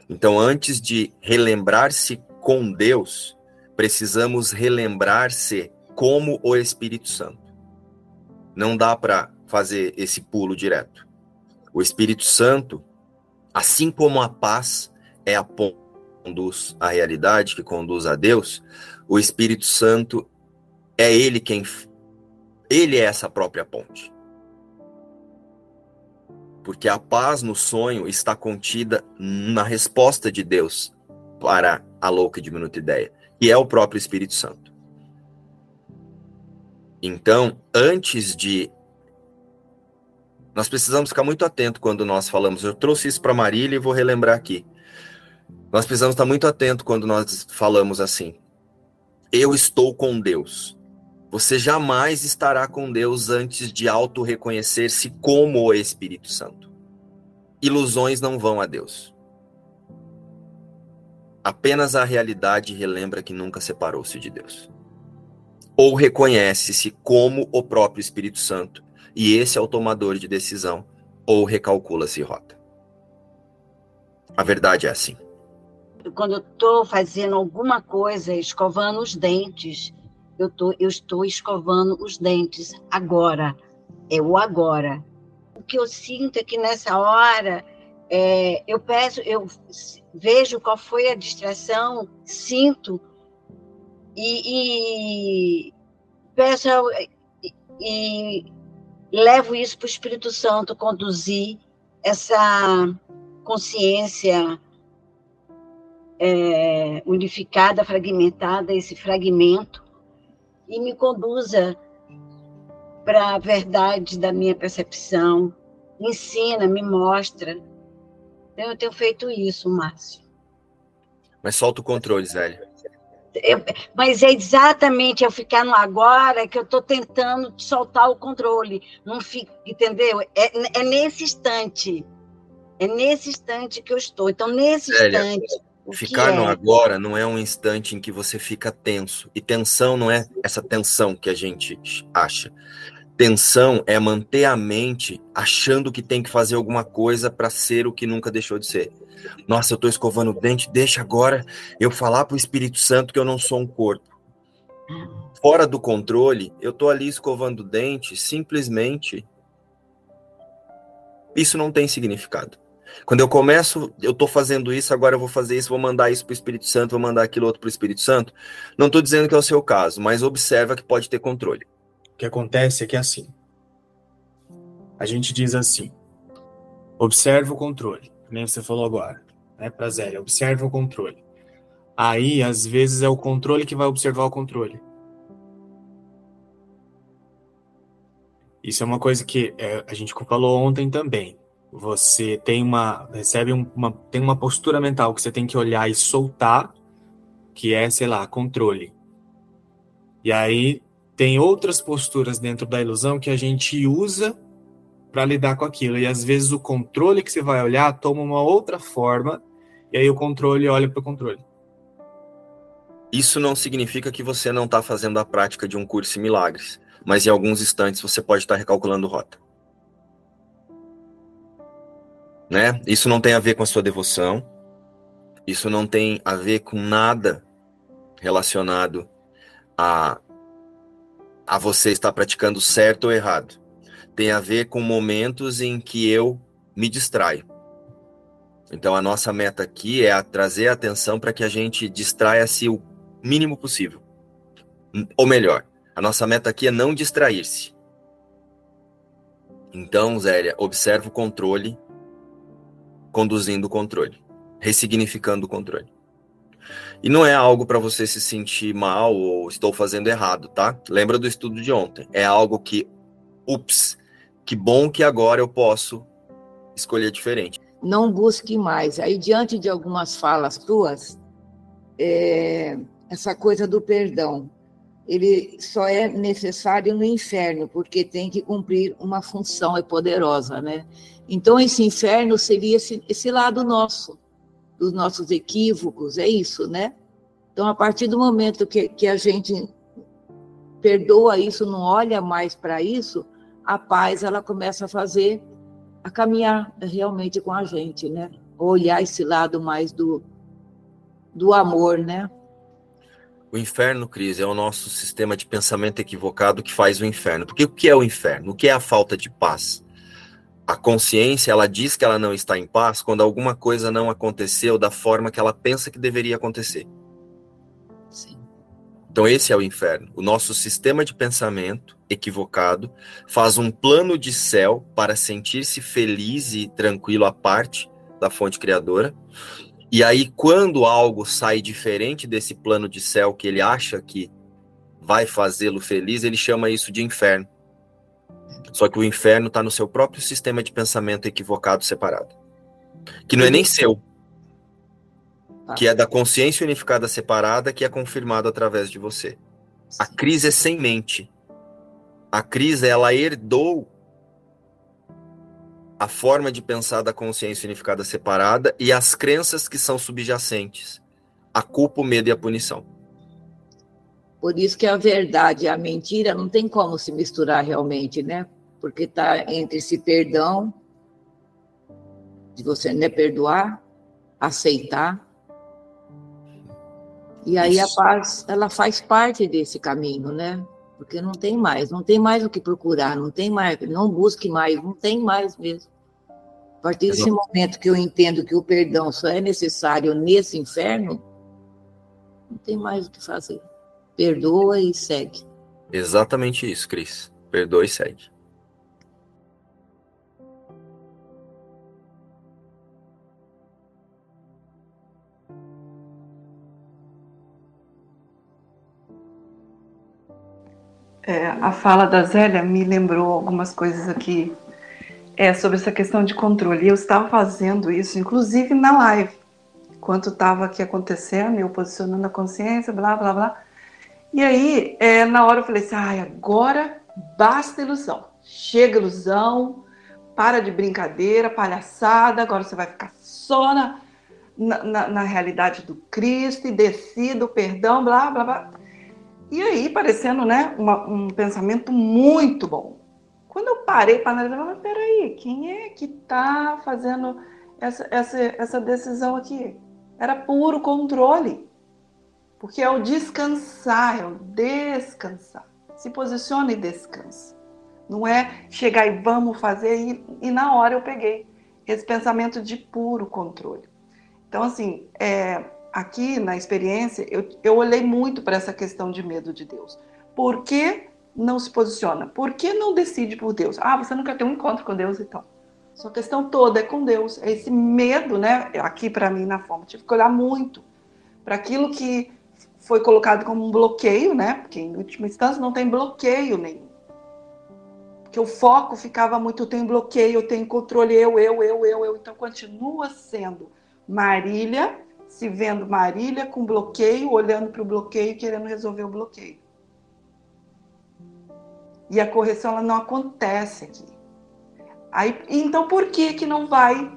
Então, antes de relembrar-se com Deus, precisamos relembrar-se como o Espírito Santo. Não dá para fazer esse pulo direto. O Espírito Santo, assim como a paz é a ponte que conduz à realidade, que conduz a Deus, o Espírito Santo é ele quem ele é essa própria ponte. Porque a paz no sonho está contida na resposta de Deus para a louca e diminuta ideia que é o próprio Espírito Santo. Então, antes de. Nós precisamos ficar muito atento quando nós falamos. Eu trouxe isso para Marília e vou relembrar aqui. Nós precisamos estar muito atento quando nós falamos assim. Eu estou com Deus. Você jamais estará com Deus antes de auto-reconhecer-se como o Espírito Santo. Ilusões não vão a Deus. Apenas a realidade relembra que nunca separou-se de Deus. Ou reconhece-se como o próprio Espírito Santo, e esse é o tomador de decisão, ou recalcula-se rota. A verdade é assim. Quando eu estou fazendo alguma coisa, escovando os dentes, eu, tô, eu estou escovando os dentes agora. É o agora. O que eu sinto é que nessa hora é, eu peço, eu vejo qual foi a distração, sinto e, e peço e, e levo isso para o Espírito Santo conduzir essa consciência é, unificada, fragmentada, esse fragmento, e me conduza para a verdade da minha percepção, ensina, me mostra então, eu tenho feito isso, Márcio. Mas solta o controle, Zélia. Mas é exatamente eu ficar no agora que eu estou tentando soltar o controle. Não fica, entendeu? É, é, nesse instante. É nesse instante que eu estou. Então, nesse Zélia, instante. Ficar no é? agora não é um instante em que você fica tenso. E tensão não é essa tensão que a gente acha. Tensão é manter a mente achando que tem que fazer alguma coisa para ser o que nunca deixou de ser. Nossa, eu estou escovando o dente, deixa agora eu falar para o Espírito Santo que eu não sou um corpo. Fora do controle, eu estou ali escovando o dente, simplesmente. Isso não tem significado. Quando eu começo, eu estou fazendo isso, agora eu vou fazer isso, vou mandar isso para o Espírito Santo, vou mandar aquilo outro para o Espírito Santo. Não estou dizendo que é o seu caso, mas observa que pode ter controle. Que acontece é que é assim. A gente diz assim: observa o controle, nem você falou agora, né, Zélia, observa o controle. Aí, às vezes, é o controle que vai observar o controle. Isso é uma coisa que é, a gente falou ontem também. Você tem uma recebe uma tem uma postura mental que você tem que olhar e soltar, que é, sei lá, controle. E aí tem outras posturas dentro da ilusão que a gente usa para lidar com aquilo. E às vezes o controle que você vai olhar toma uma outra forma, e aí o controle olha para o controle. Isso não significa que você não está fazendo a prática de um curso em milagres, mas em alguns instantes você pode estar tá recalculando rota. Né? Isso não tem a ver com a sua devoção, isso não tem a ver com nada relacionado a a você estar praticando certo ou errado. Tem a ver com momentos em que eu me distraio. Então a nossa meta aqui é trazer a atenção para que a gente distraia-se o mínimo possível. Ou melhor, a nossa meta aqui é não distrair-se. Então, Zélia, observa o controle conduzindo o controle, ressignificando o controle. E não é algo para você se sentir mal ou estou fazendo errado, tá? Lembra do estudo de ontem. É algo que, ups, que bom que agora eu posso escolher diferente. não busque mais. Aí, diante de algumas falas tuas, é, essa coisa do perdão, ele só é necessário no inferno, porque tem que cumprir uma função é poderosa, né? Então, esse inferno seria esse, esse lado nosso, dos nossos equívocos, é isso, né? Então, a partir do momento que, que a gente perdoa isso, não olha mais para isso, a paz ela começa a fazer, a caminhar realmente com a gente, né? Olhar esse lado mais do, do amor, né? O inferno, Cris, é o nosso sistema de pensamento equivocado que faz o inferno. Porque o que é o inferno? O que é a falta de paz? A consciência, ela diz que ela não está em paz quando alguma coisa não aconteceu da forma que ela pensa que deveria acontecer. Sim. Então esse é o inferno. O nosso sistema de pensamento equivocado faz um plano de céu para sentir-se feliz e tranquilo à parte da fonte criadora e aí, quando algo sai diferente desse plano de céu que ele acha que vai fazê-lo feliz, ele chama isso de inferno. Só que o inferno está no seu próprio sistema de pensamento equivocado separado. Que não é nem seu. Tá. Que é da consciência unificada separada que é confirmado através de você. A crise é sem mente. A crise, ela herdou a forma de pensar da consciência unificada separada e as crenças que são subjacentes, a culpa, o medo e a punição. Por isso que a verdade e a mentira não tem como se misturar realmente, né? Porque está entre esse perdão, de você né, perdoar, aceitar. E aí isso. a paz, ela faz parte desse caminho, né? Porque não tem mais, não tem mais o que procurar, não tem mais, não busque mais, não tem mais mesmo. A partir desse momento que eu entendo que o perdão só é necessário nesse inferno, não tem mais o que fazer. Perdoa e segue. Exatamente isso, Cris. Perdoa e segue. É, a fala da Zélia me lembrou algumas coisas aqui é, sobre essa questão de controle. Eu estava fazendo isso, inclusive na live, enquanto estava aqui acontecendo, eu posicionando a consciência, blá, blá, blá. E aí, é, na hora eu falei assim, ai, agora basta ilusão. Chega ilusão, para de brincadeira, palhaçada, agora você vai ficar só na, na, na realidade do Cristo e decida o perdão, blá, blá, blá. E aí, parecendo né, uma, um pensamento muito bom, quando eu parei para analisar, eu falei, peraí, quem é que está fazendo essa, essa, essa decisão aqui? Era puro controle. Porque é o descansar, é o descansar. Se posiciona e descansa. Não é chegar e vamos fazer, e, e na hora eu peguei esse pensamento de puro controle. Então, assim, é, aqui na experiência, eu, eu olhei muito para essa questão de medo de Deus. Por que não se posiciona? Por que não decide por Deus? Ah, você não quer ter um encontro com Deus, então. Sua questão toda é com Deus. É esse medo, né? Aqui para mim na forma, tive que olhar muito para aquilo que foi colocado como um bloqueio, né? Porque em última instância não tem bloqueio nenhum. Porque o foco ficava muito, tem bloqueio, eu tenho controle, eu, eu, eu, eu, eu. Então continua sendo Marília, se vendo Marília com bloqueio, olhando para o bloqueio, querendo resolver o bloqueio. E a correção ela não acontece aqui. Aí, então por que que não vai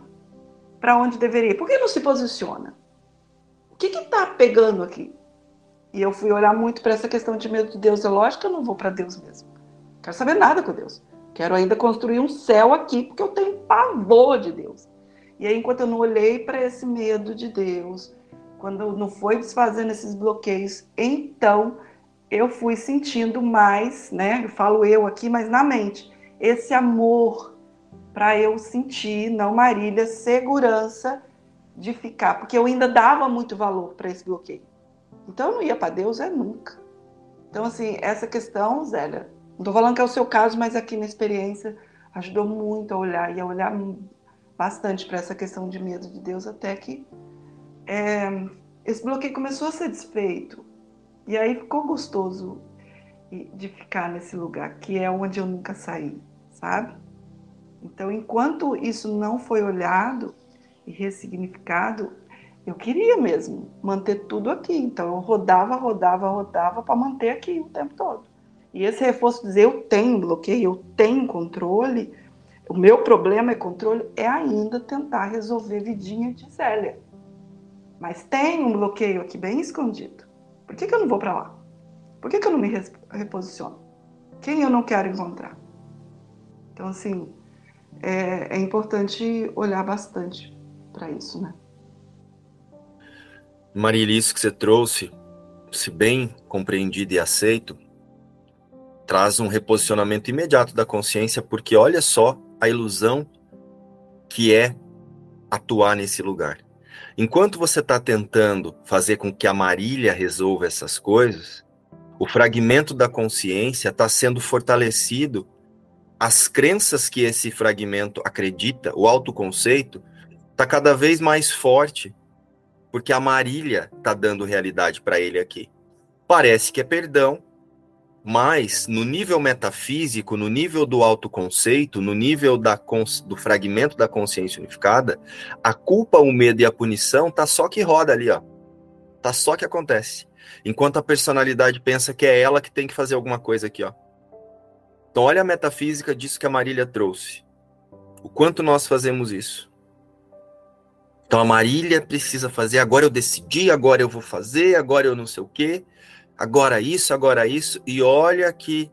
para onde deveria? Por que não se posiciona? O que está pegando aqui? E eu fui olhar muito para essa questão de medo de Deus. É lógico que eu não vou para Deus mesmo. Não quero saber nada com Deus. Quero ainda construir um céu aqui, porque eu tenho pavor de Deus. E aí, enquanto eu não olhei para esse medo de Deus, quando não foi desfazendo esses bloqueios, então eu fui sentindo mais, né? Eu falo eu aqui, mas na mente, esse amor para eu sentir, não Marília, segurança de ficar, porque eu ainda dava muito valor para esse bloqueio. Então eu não ia para Deus é nunca. Então assim, essa questão, Zélia, não estou falando que é o seu caso, mas aqui na experiência ajudou muito a olhar e a olhar bastante para essa questão de medo de Deus até que é, esse bloqueio começou a ser desfeito e aí ficou gostoso de ficar nesse lugar, que é onde eu nunca saí, sabe? Então, enquanto isso não foi olhado, e ressignificado, eu queria mesmo manter tudo aqui. Então eu rodava, rodava, rodava para manter aqui o tempo todo. E esse reforço dizer eu tenho bloqueio, eu tenho controle, o meu problema é controle, é ainda tentar resolver vidinha de Zélia. Mas tem um bloqueio aqui bem escondido. Por que, que eu não vou para lá? Por que, que eu não me reposiciono? Quem eu não quero encontrar? Então, assim, é, é importante olhar bastante para isso, né? Marília, isso que você trouxe, se bem compreendido e aceito, traz um reposicionamento imediato da consciência, porque olha só a ilusão que é atuar nesse lugar. Enquanto você está tentando fazer com que a Marília resolva essas coisas, o fragmento da consciência está sendo fortalecido. As crenças que esse fragmento acredita, o autoconceito, está cada vez mais forte, porque a Marília está dando realidade para ele aqui. Parece que é perdão, mas no nível metafísico, no nível do autoconceito, no nível da do fragmento da consciência unificada, a culpa, o medo e a punição tá só que roda ali, ó. Tá só que acontece. Enquanto a personalidade pensa que é ela que tem que fazer alguma coisa aqui, ó. Então olha a metafísica disso que a Marília trouxe. O quanto nós fazemos isso. Então a Marília precisa fazer, agora eu decidi, agora eu vou fazer, agora eu não sei o quê agora isso, agora isso, e olha que.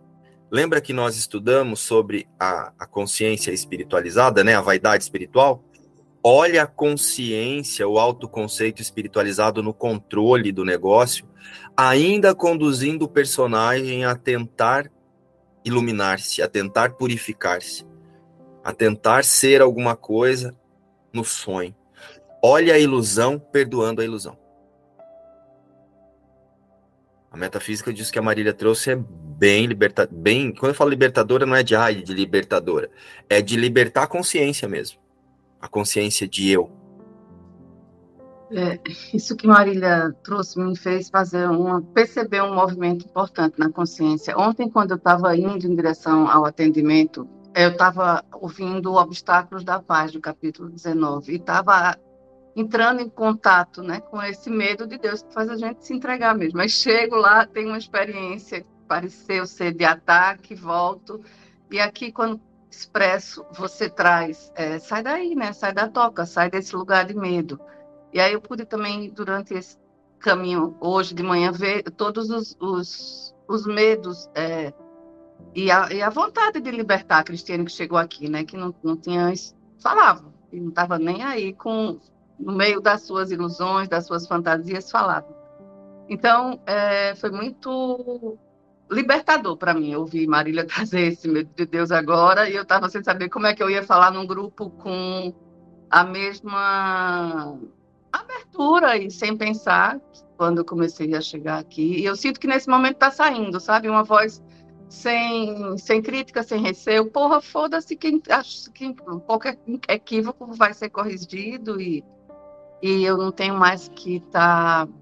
Lembra que nós estudamos sobre a, a consciência espiritualizada, né? A vaidade espiritual? Olha a consciência, o autoconceito espiritualizado no controle do negócio, ainda conduzindo o personagem a tentar iluminar-se, a tentar purificar-se, a tentar ser alguma coisa no sonho. Olha a ilusão perdoando a ilusão. A metafísica diz que a Marília trouxe é bem liberta, bem. Quando eu falo libertadora, não é de ai, de libertadora, é de libertar a consciência mesmo, a consciência de eu. É, isso que Marília trouxe me fez fazer uma perceber um movimento importante na consciência. Ontem, quando eu estava indo em direção ao atendimento, eu estava ouvindo Obstáculos da Paz do capítulo 19 e estava entrando em contato né, com esse medo de Deus que faz a gente se entregar mesmo. Mas chego lá, tenho uma experiência que pareceu ser de ataque, volto, e aqui quando expresso, você traz, é, sai daí, né? Sai da toca, sai desse lugar de medo. E aí eu pude também, durante esse caminho, hoje de manhã, ver todos os, os, os medos é, e, a, e a vontade de libertar a Cristiane que chegou aqui, né? Que não, não tinha, falava, e não estava nem aí com no meio das suas ilusões, das suas fantasias, falava. Então, é, foi muito libertador para mim ouvir Marília trazer esse medo de Deus agora, e eu estava sem saber como é que eu ia falar num grupo com a mesma abertura e sem pensar quando eu comecei a chegar aqui. E eu sinto que nesse momento está saindo, sabe? Uma voz sem, sem crítica, sem receio. Porra, foda-se quem acha que qualquer equívoco vai ser corrigido e e eu não tenho mais que estar tá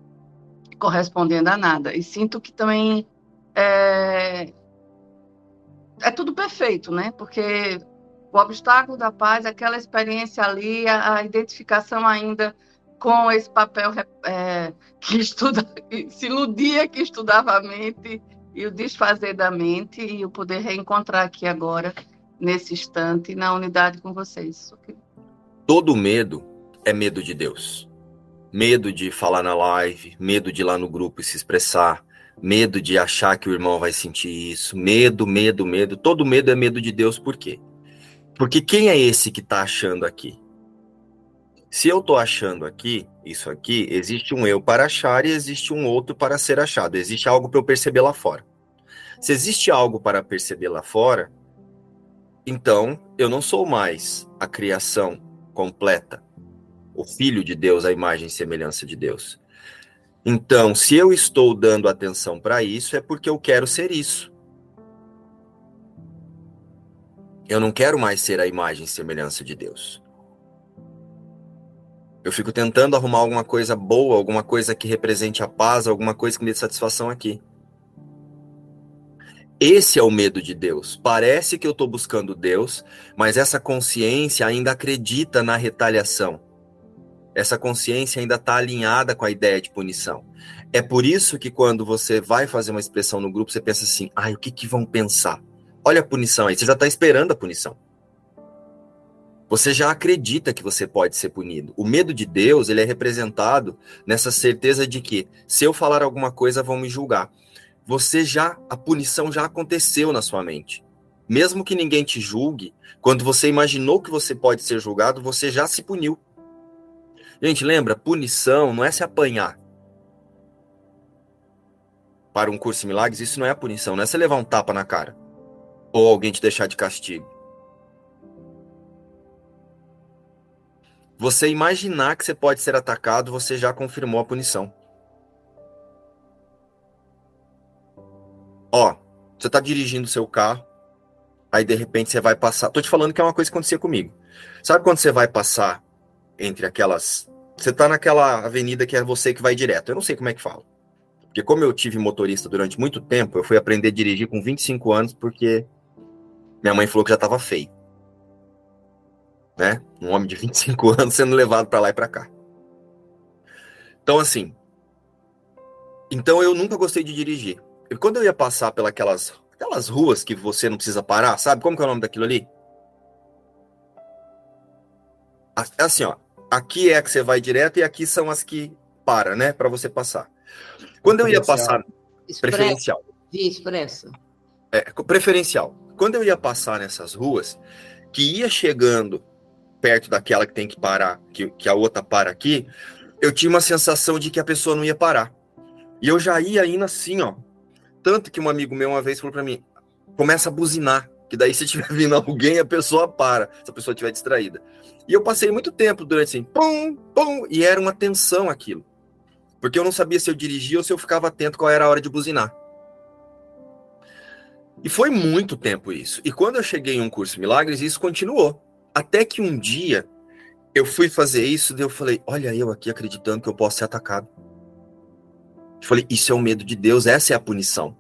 correspondendo a nada. E sinto que também é, é tudo perfeito, né? Porque o obstáculo da paz, aquela experiência ali, a, a identificação ainda com esse papel é, que estuda, que se iludia que estudava a mente e o desfazer da mente e o poder reencontrar aqui agora, nesse instante, na unidade com vocês. Todo medo é medo de Deus. Medo de falar na live, medo de ir lá no grupo e se expressar, medo de achar que o irmão vai sentir isso, medo, medo, medo. Todo medo é medo de Deus, por quê? Porque quem é esse que está achando aqui? Se eu estou achando aqui, isso aqui, existe um eu para achar e existe um outro para ser achado. Existe algo para eu perceber lá fora. Se existe algo para perceber lá fora, então eu não sou mais a criação completa o Filho de Deus, a imagem e semelhança de Deus. Então, se eu estou dando atenção para isso, é porque eu quero ser isso. Eu não quero mais ser a imagem e semelhança de Deus. Eu fico tentando arrumar alguma coisa boa, alguma coisa que represente a paz, alguma coisa que me dê satisfação aqui. Esse é o medo de Deus. Parece que eu estou buscando Deus, mas essa consciência ainda acredita na retaliação essa consciência ainda está alinhada com a ideia de punição. É por isso que quando você vai fazer uma expressão no grupo, você pensa assim: ai, o que, que vão pensar? Olha a punição aí, você já está esperando a punição. Você já acredita que você pode ser punido. O medo de Deus, ele é representado nessa certeza de que se eu falar alguma coisa vão me julgar. Você já a punição já aconteceu na sua mente. Mesmo que ninguém te julgue, quando você imaginou que você pode ser julgado, você já se puniu. Gente, lembra, punição não é se apanhar. Para um curso de milagres, isso não é punição, não é você levar um tapa na cara ou alguém te deixar de castigo. Você imaginar que você pode ser atacado, você já confirmou a punição. Ó, você tá dirigindo seu carro, aí de repente você vai passar. Tô te falando que é uma coisa que acontecia comigo. Sabe quando você vai passar entre aquelas. Você tá naquela avenida que é você que vai direto. Eu não sei como é que fala. Porque como eu tive motorista durante muito tempo, eu fui aprender a dirigir com 25 anos porque minha mãe falou que já tava feio né? Um homem de 25 anos sendo levado para lá e para cá. Então, assim. Então, eu nunca gostei de dirigir. E quando eu ia passar pelas aquelas ruas que você não precisa parar, sabe? Como que é o nome daquilo ali? É assim, ó. Aqui é a que você vai direto e aqui são as que para, né? Para você passar. Quando eu ia passar. Preferencial. Via expressa. É, preferencial. Quando eu ia passar nessas ruas, que ia chegando perto daquela que tem que parar, que, que a outra para aqui, eu tinha uma sensação de que a pessoa não ia parar. E eu já ia indo assim, ó. Tanto que um amigo meu uma vez falou para mim: começa a buzinar, que daí se tiver vindo alguém, a pessoa para, se a pessoa estiver distraída. E eu passei muito tempo durante assim, pum, pum, e era uma tensão aquilo. Porque eu não sabia se eu dirigia ou se eu ficava atento qual era a hora de buzinar. E foi muito tempo isso. E quando eu cheguei em um curso Milagres, isso continuou. Até que um dia eu fui fazer isso, e eu falei: Olha, eu aqui acreditando que eu posso ser atacado. Eu falei: Isso é o medo de Deus, essa é a punição.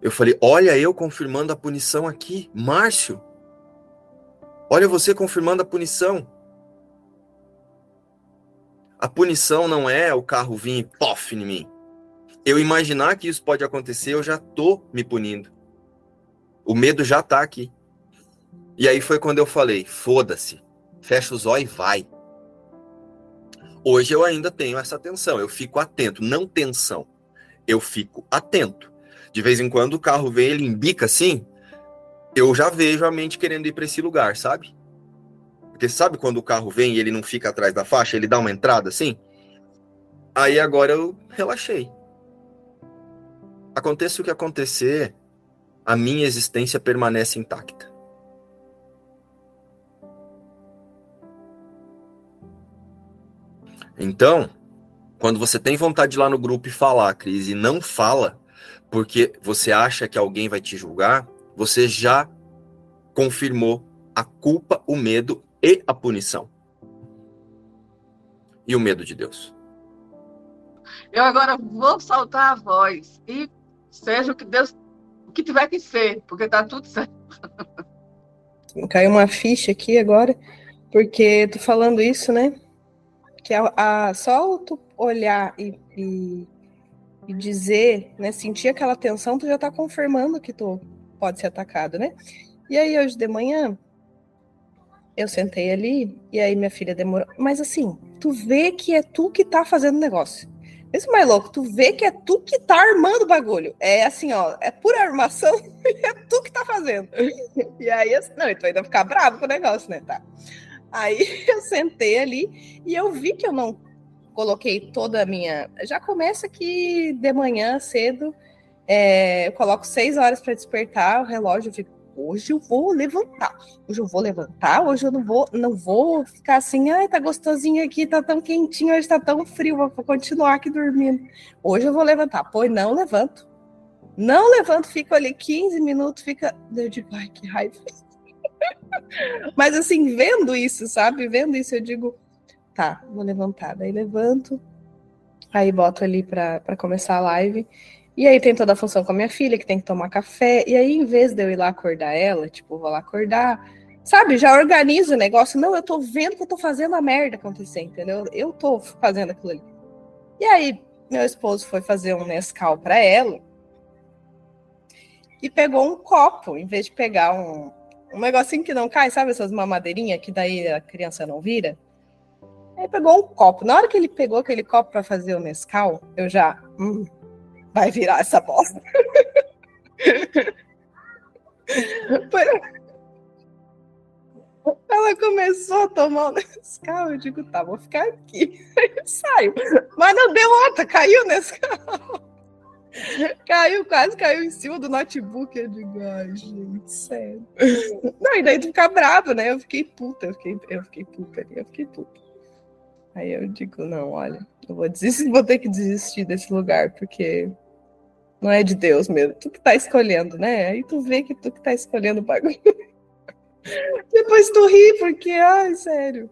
Eu falei: Olha, eu confirmando a punição aqui, Márcio. Olha você confirmando a punição. A punição não é o carro vir e pof em mim. Eu imaginar que isso pode acontecer, eu já tô me punindo. O medo já tá aqui. E aí foi quando eu falei: foda-se, fecha os olhos e vai. Hoje eu ainda tenho essa atenção, eu fico atento, não tensão. Eu fico atento. De vez em quando o carro vem, ele embica assim, eu já vejo a mente querendo ir para esse lugar, sabe? Porque sabe quando o carro vem e ele não fica atrás da faixa, ele dá uma entrada assim? Aí agora eu relaxei. Aconteça o que acontecer, a minha existência permanece intacta. Então, quando você tem vontade de ir lá no grupo e falar, Cris, e não fala, porque você acha que alguém vai te julgar, você já confirmou a culpa, o medo e a punição. E o medo de Deus. Eu agora vou soltar a voz e seja o que Deus, o que tiver que ser, porque está tudo certo. Caiu uma ficha aqui agora, porque tô falando isso, né? que a, a, só tu olhar e, e, e, dizer, né, sentir aquela tensão, tu já tá confirmando que tu pode ser atacado, né? E aí hoje de manhã eu sentei ali e aí minha filha demorou, mas assim, tu vê que é tu que tá fazendo o negócio. Isso mais louco, tu vê que é tu que tá armando o bagulho. É assim, ó, é pura armação é tu que tá fazendo. E aí, assim, não, tu ainda ficar bravo com o negócio, né? Tá. Aí eu sentei ali e eu vi que eu não coloquei toda a minha. Já começa que de manhã cedo é, eu coloco seis horas para despertar o relógio. Eu fico, hoje eu vou levantar. Hoje eu vou levantar. Hoje eu não vou, não vou ficar assim. Ai, tá gostosinho aqui, tá tão quentinho, hoje tá tão frio. Vou continuar aqui dormindo. Hoje eu vou levantar. Pois não levanto. Não levanto, fico ali 15 minutos, fica. Eu digo, ai, que raiva. Mas assim, vendo isso, sabe? Vendo isso, eu digo, tá, vou levantar. Daí levanto, aí boto ali para começar a live. E aí tem toda a função com a minha filha, que tem que tomar café. E aí, em vez de eu ir lá acordar ela, tipo, vou lá acordar, sabe, já organiza o negócio. Não, eu tô vendo que eu tô fazendo a merda acontecer, entendeu? Eu tô fazendo aquilo ali. E aí, meu esposo foi fazer um Nescau para ela e pegou um copo, em vez de pegar um, um negocinho que não cai, sabe essas mamadeirinhas que daí a criança não vira? Aí pegou um copo. Na hora que ele pegou aquele copo para fazer o Nescau, eu já. Hum, vai virar essa bosta. Ela começou a tomar o Nescau, eu digo, tá, vou ficar aqui. Eu saio. Mas não deu outra, caiu o Nescau. Caiu, quase caiu em cima do notebook. Eu digo, ai, gente, sério. Não, e daí tu fica bravo, né? Eu fiquei puta, eu fiquei, eu fiquei puta eu fiquei puta. Aí eu digo, não, olha, eu vou desistir, vou ter que desistir desse lugar, porque não é de Deus mesmo. Tu que tá escolhendo, né? Aí tu vê que tu que tá escolhendo o bagulho. Depois tu ri, porque, ai, sério.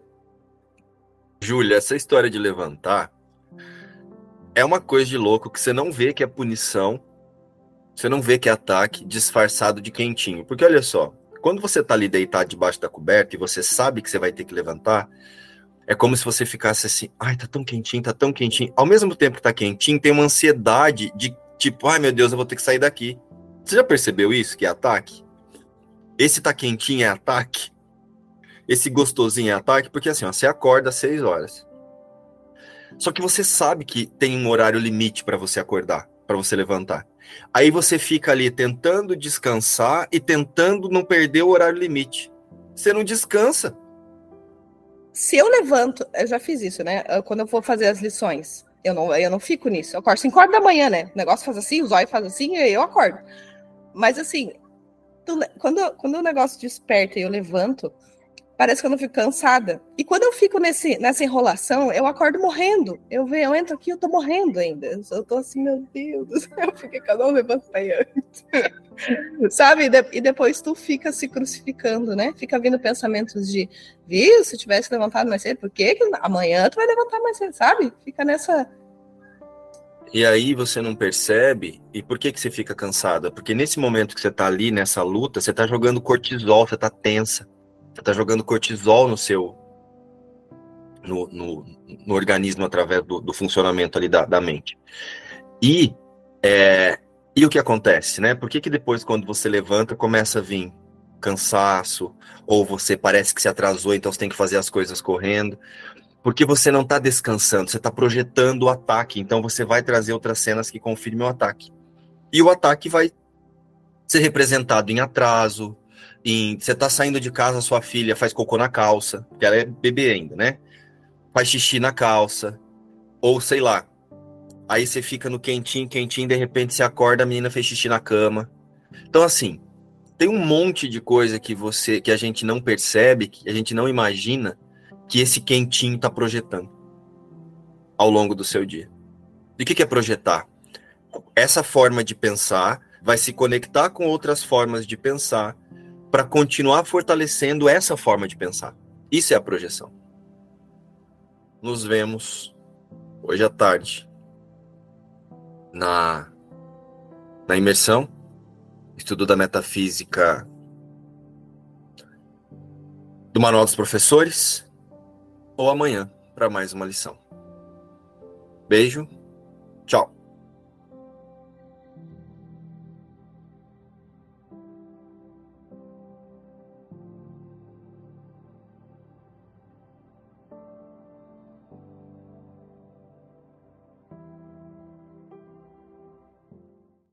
Júlia, essa história de levantar é uma coisa de louco que você não vê que é punição, você não vê que é ataque disfarçado de quentinho. Porque olha só, quando você tá ali deitado debaixo da coberta e você sabe que você vai ter que levantar, é como se você ficasse assim, ai, tá tão quentinho, tá tão quentinho. Ao mesmo tempo que tá quentinho, tem uma ansiedade de tipo, ai meu Deus, eu vou ter que sair daqui. Você já percebeu isso, que é ataque? Esse tá quentinho é ataque? Esse gostosinho é ataque? Porque assim, ó, você acorda às seis horas. Só que você sabe que tem um horário limite para você acordar, para você levantar. Aí você fica ali tentando descansar e tentando não perder o horário limite. Você não descansa. Se eu levanto, eu já fiz isso, né? Quando eu vou fazer as lições, eu não, eu não fico nisso. Eu acordo 5 horas da manhã, né? O negócio faz assim, o zóio faz assim, e eu acordo. Mas assim, quando, quando o negócio desperta e eu levanto, parece que eu não fico cansada. E quando eu fico nesse, nessa enrolação, eu acordo morrendo. Eu venho, eu entro aqui, eu tô morrendo ainda. Eu tô assim, meu Deus, eu fiquei que eu não levantei antes. Sabe? E depois tu fica se crucificando, né? Fica vindo pensamentos de, viu, se tivesse levantado mais cedo, por que, que amanhã tu vai levantar mais cedo, sabe? Fica nessa. E aí você não percebe, e por que que você fica cansada? Porque nesse momento que você tá ali, nessa luta, você tá jogando cortisol, você tá tensa. Você tá jogando cortisol no seu. No, no, no organismo através do, do funcionamento ali da, da mente. E é, e o que acontece, né? Por que, que depois, quando você levanta, começa a vir cansaço, ou você parece que se atrasou, então você tem que fazer as coisas correndo? Porque você não está descansando, você está projetando o ataque, então você vai trazer outras cenas que confirmem o ataque. E o ataque vai ser representado em atraso, em você está saindo de casa, sua filha faz cocô na calça, porque ela é bebê ainda, né? Faz xixi na calça, ou sei lá, Aí você fica no quentinho, quentinho, de repente você acorda, a menina fez xixi na cama. Então, assim, tem um monte de coisa que você, que a gente não percebe, que a gente não imagina, que esse quentinho está projetando ao longo do seu dia. E o que, que é projetar? Essa forma de pensar vai se conectar com outras formas de pensar para continuar fortalecendo essa forma de pensar. Isso é a projeção. Nos vemos hoje à tarde na, na imersão, estudo da metafísica do Manual dos Professores, ou amanhã para mais uma lição. Beijo, tchau.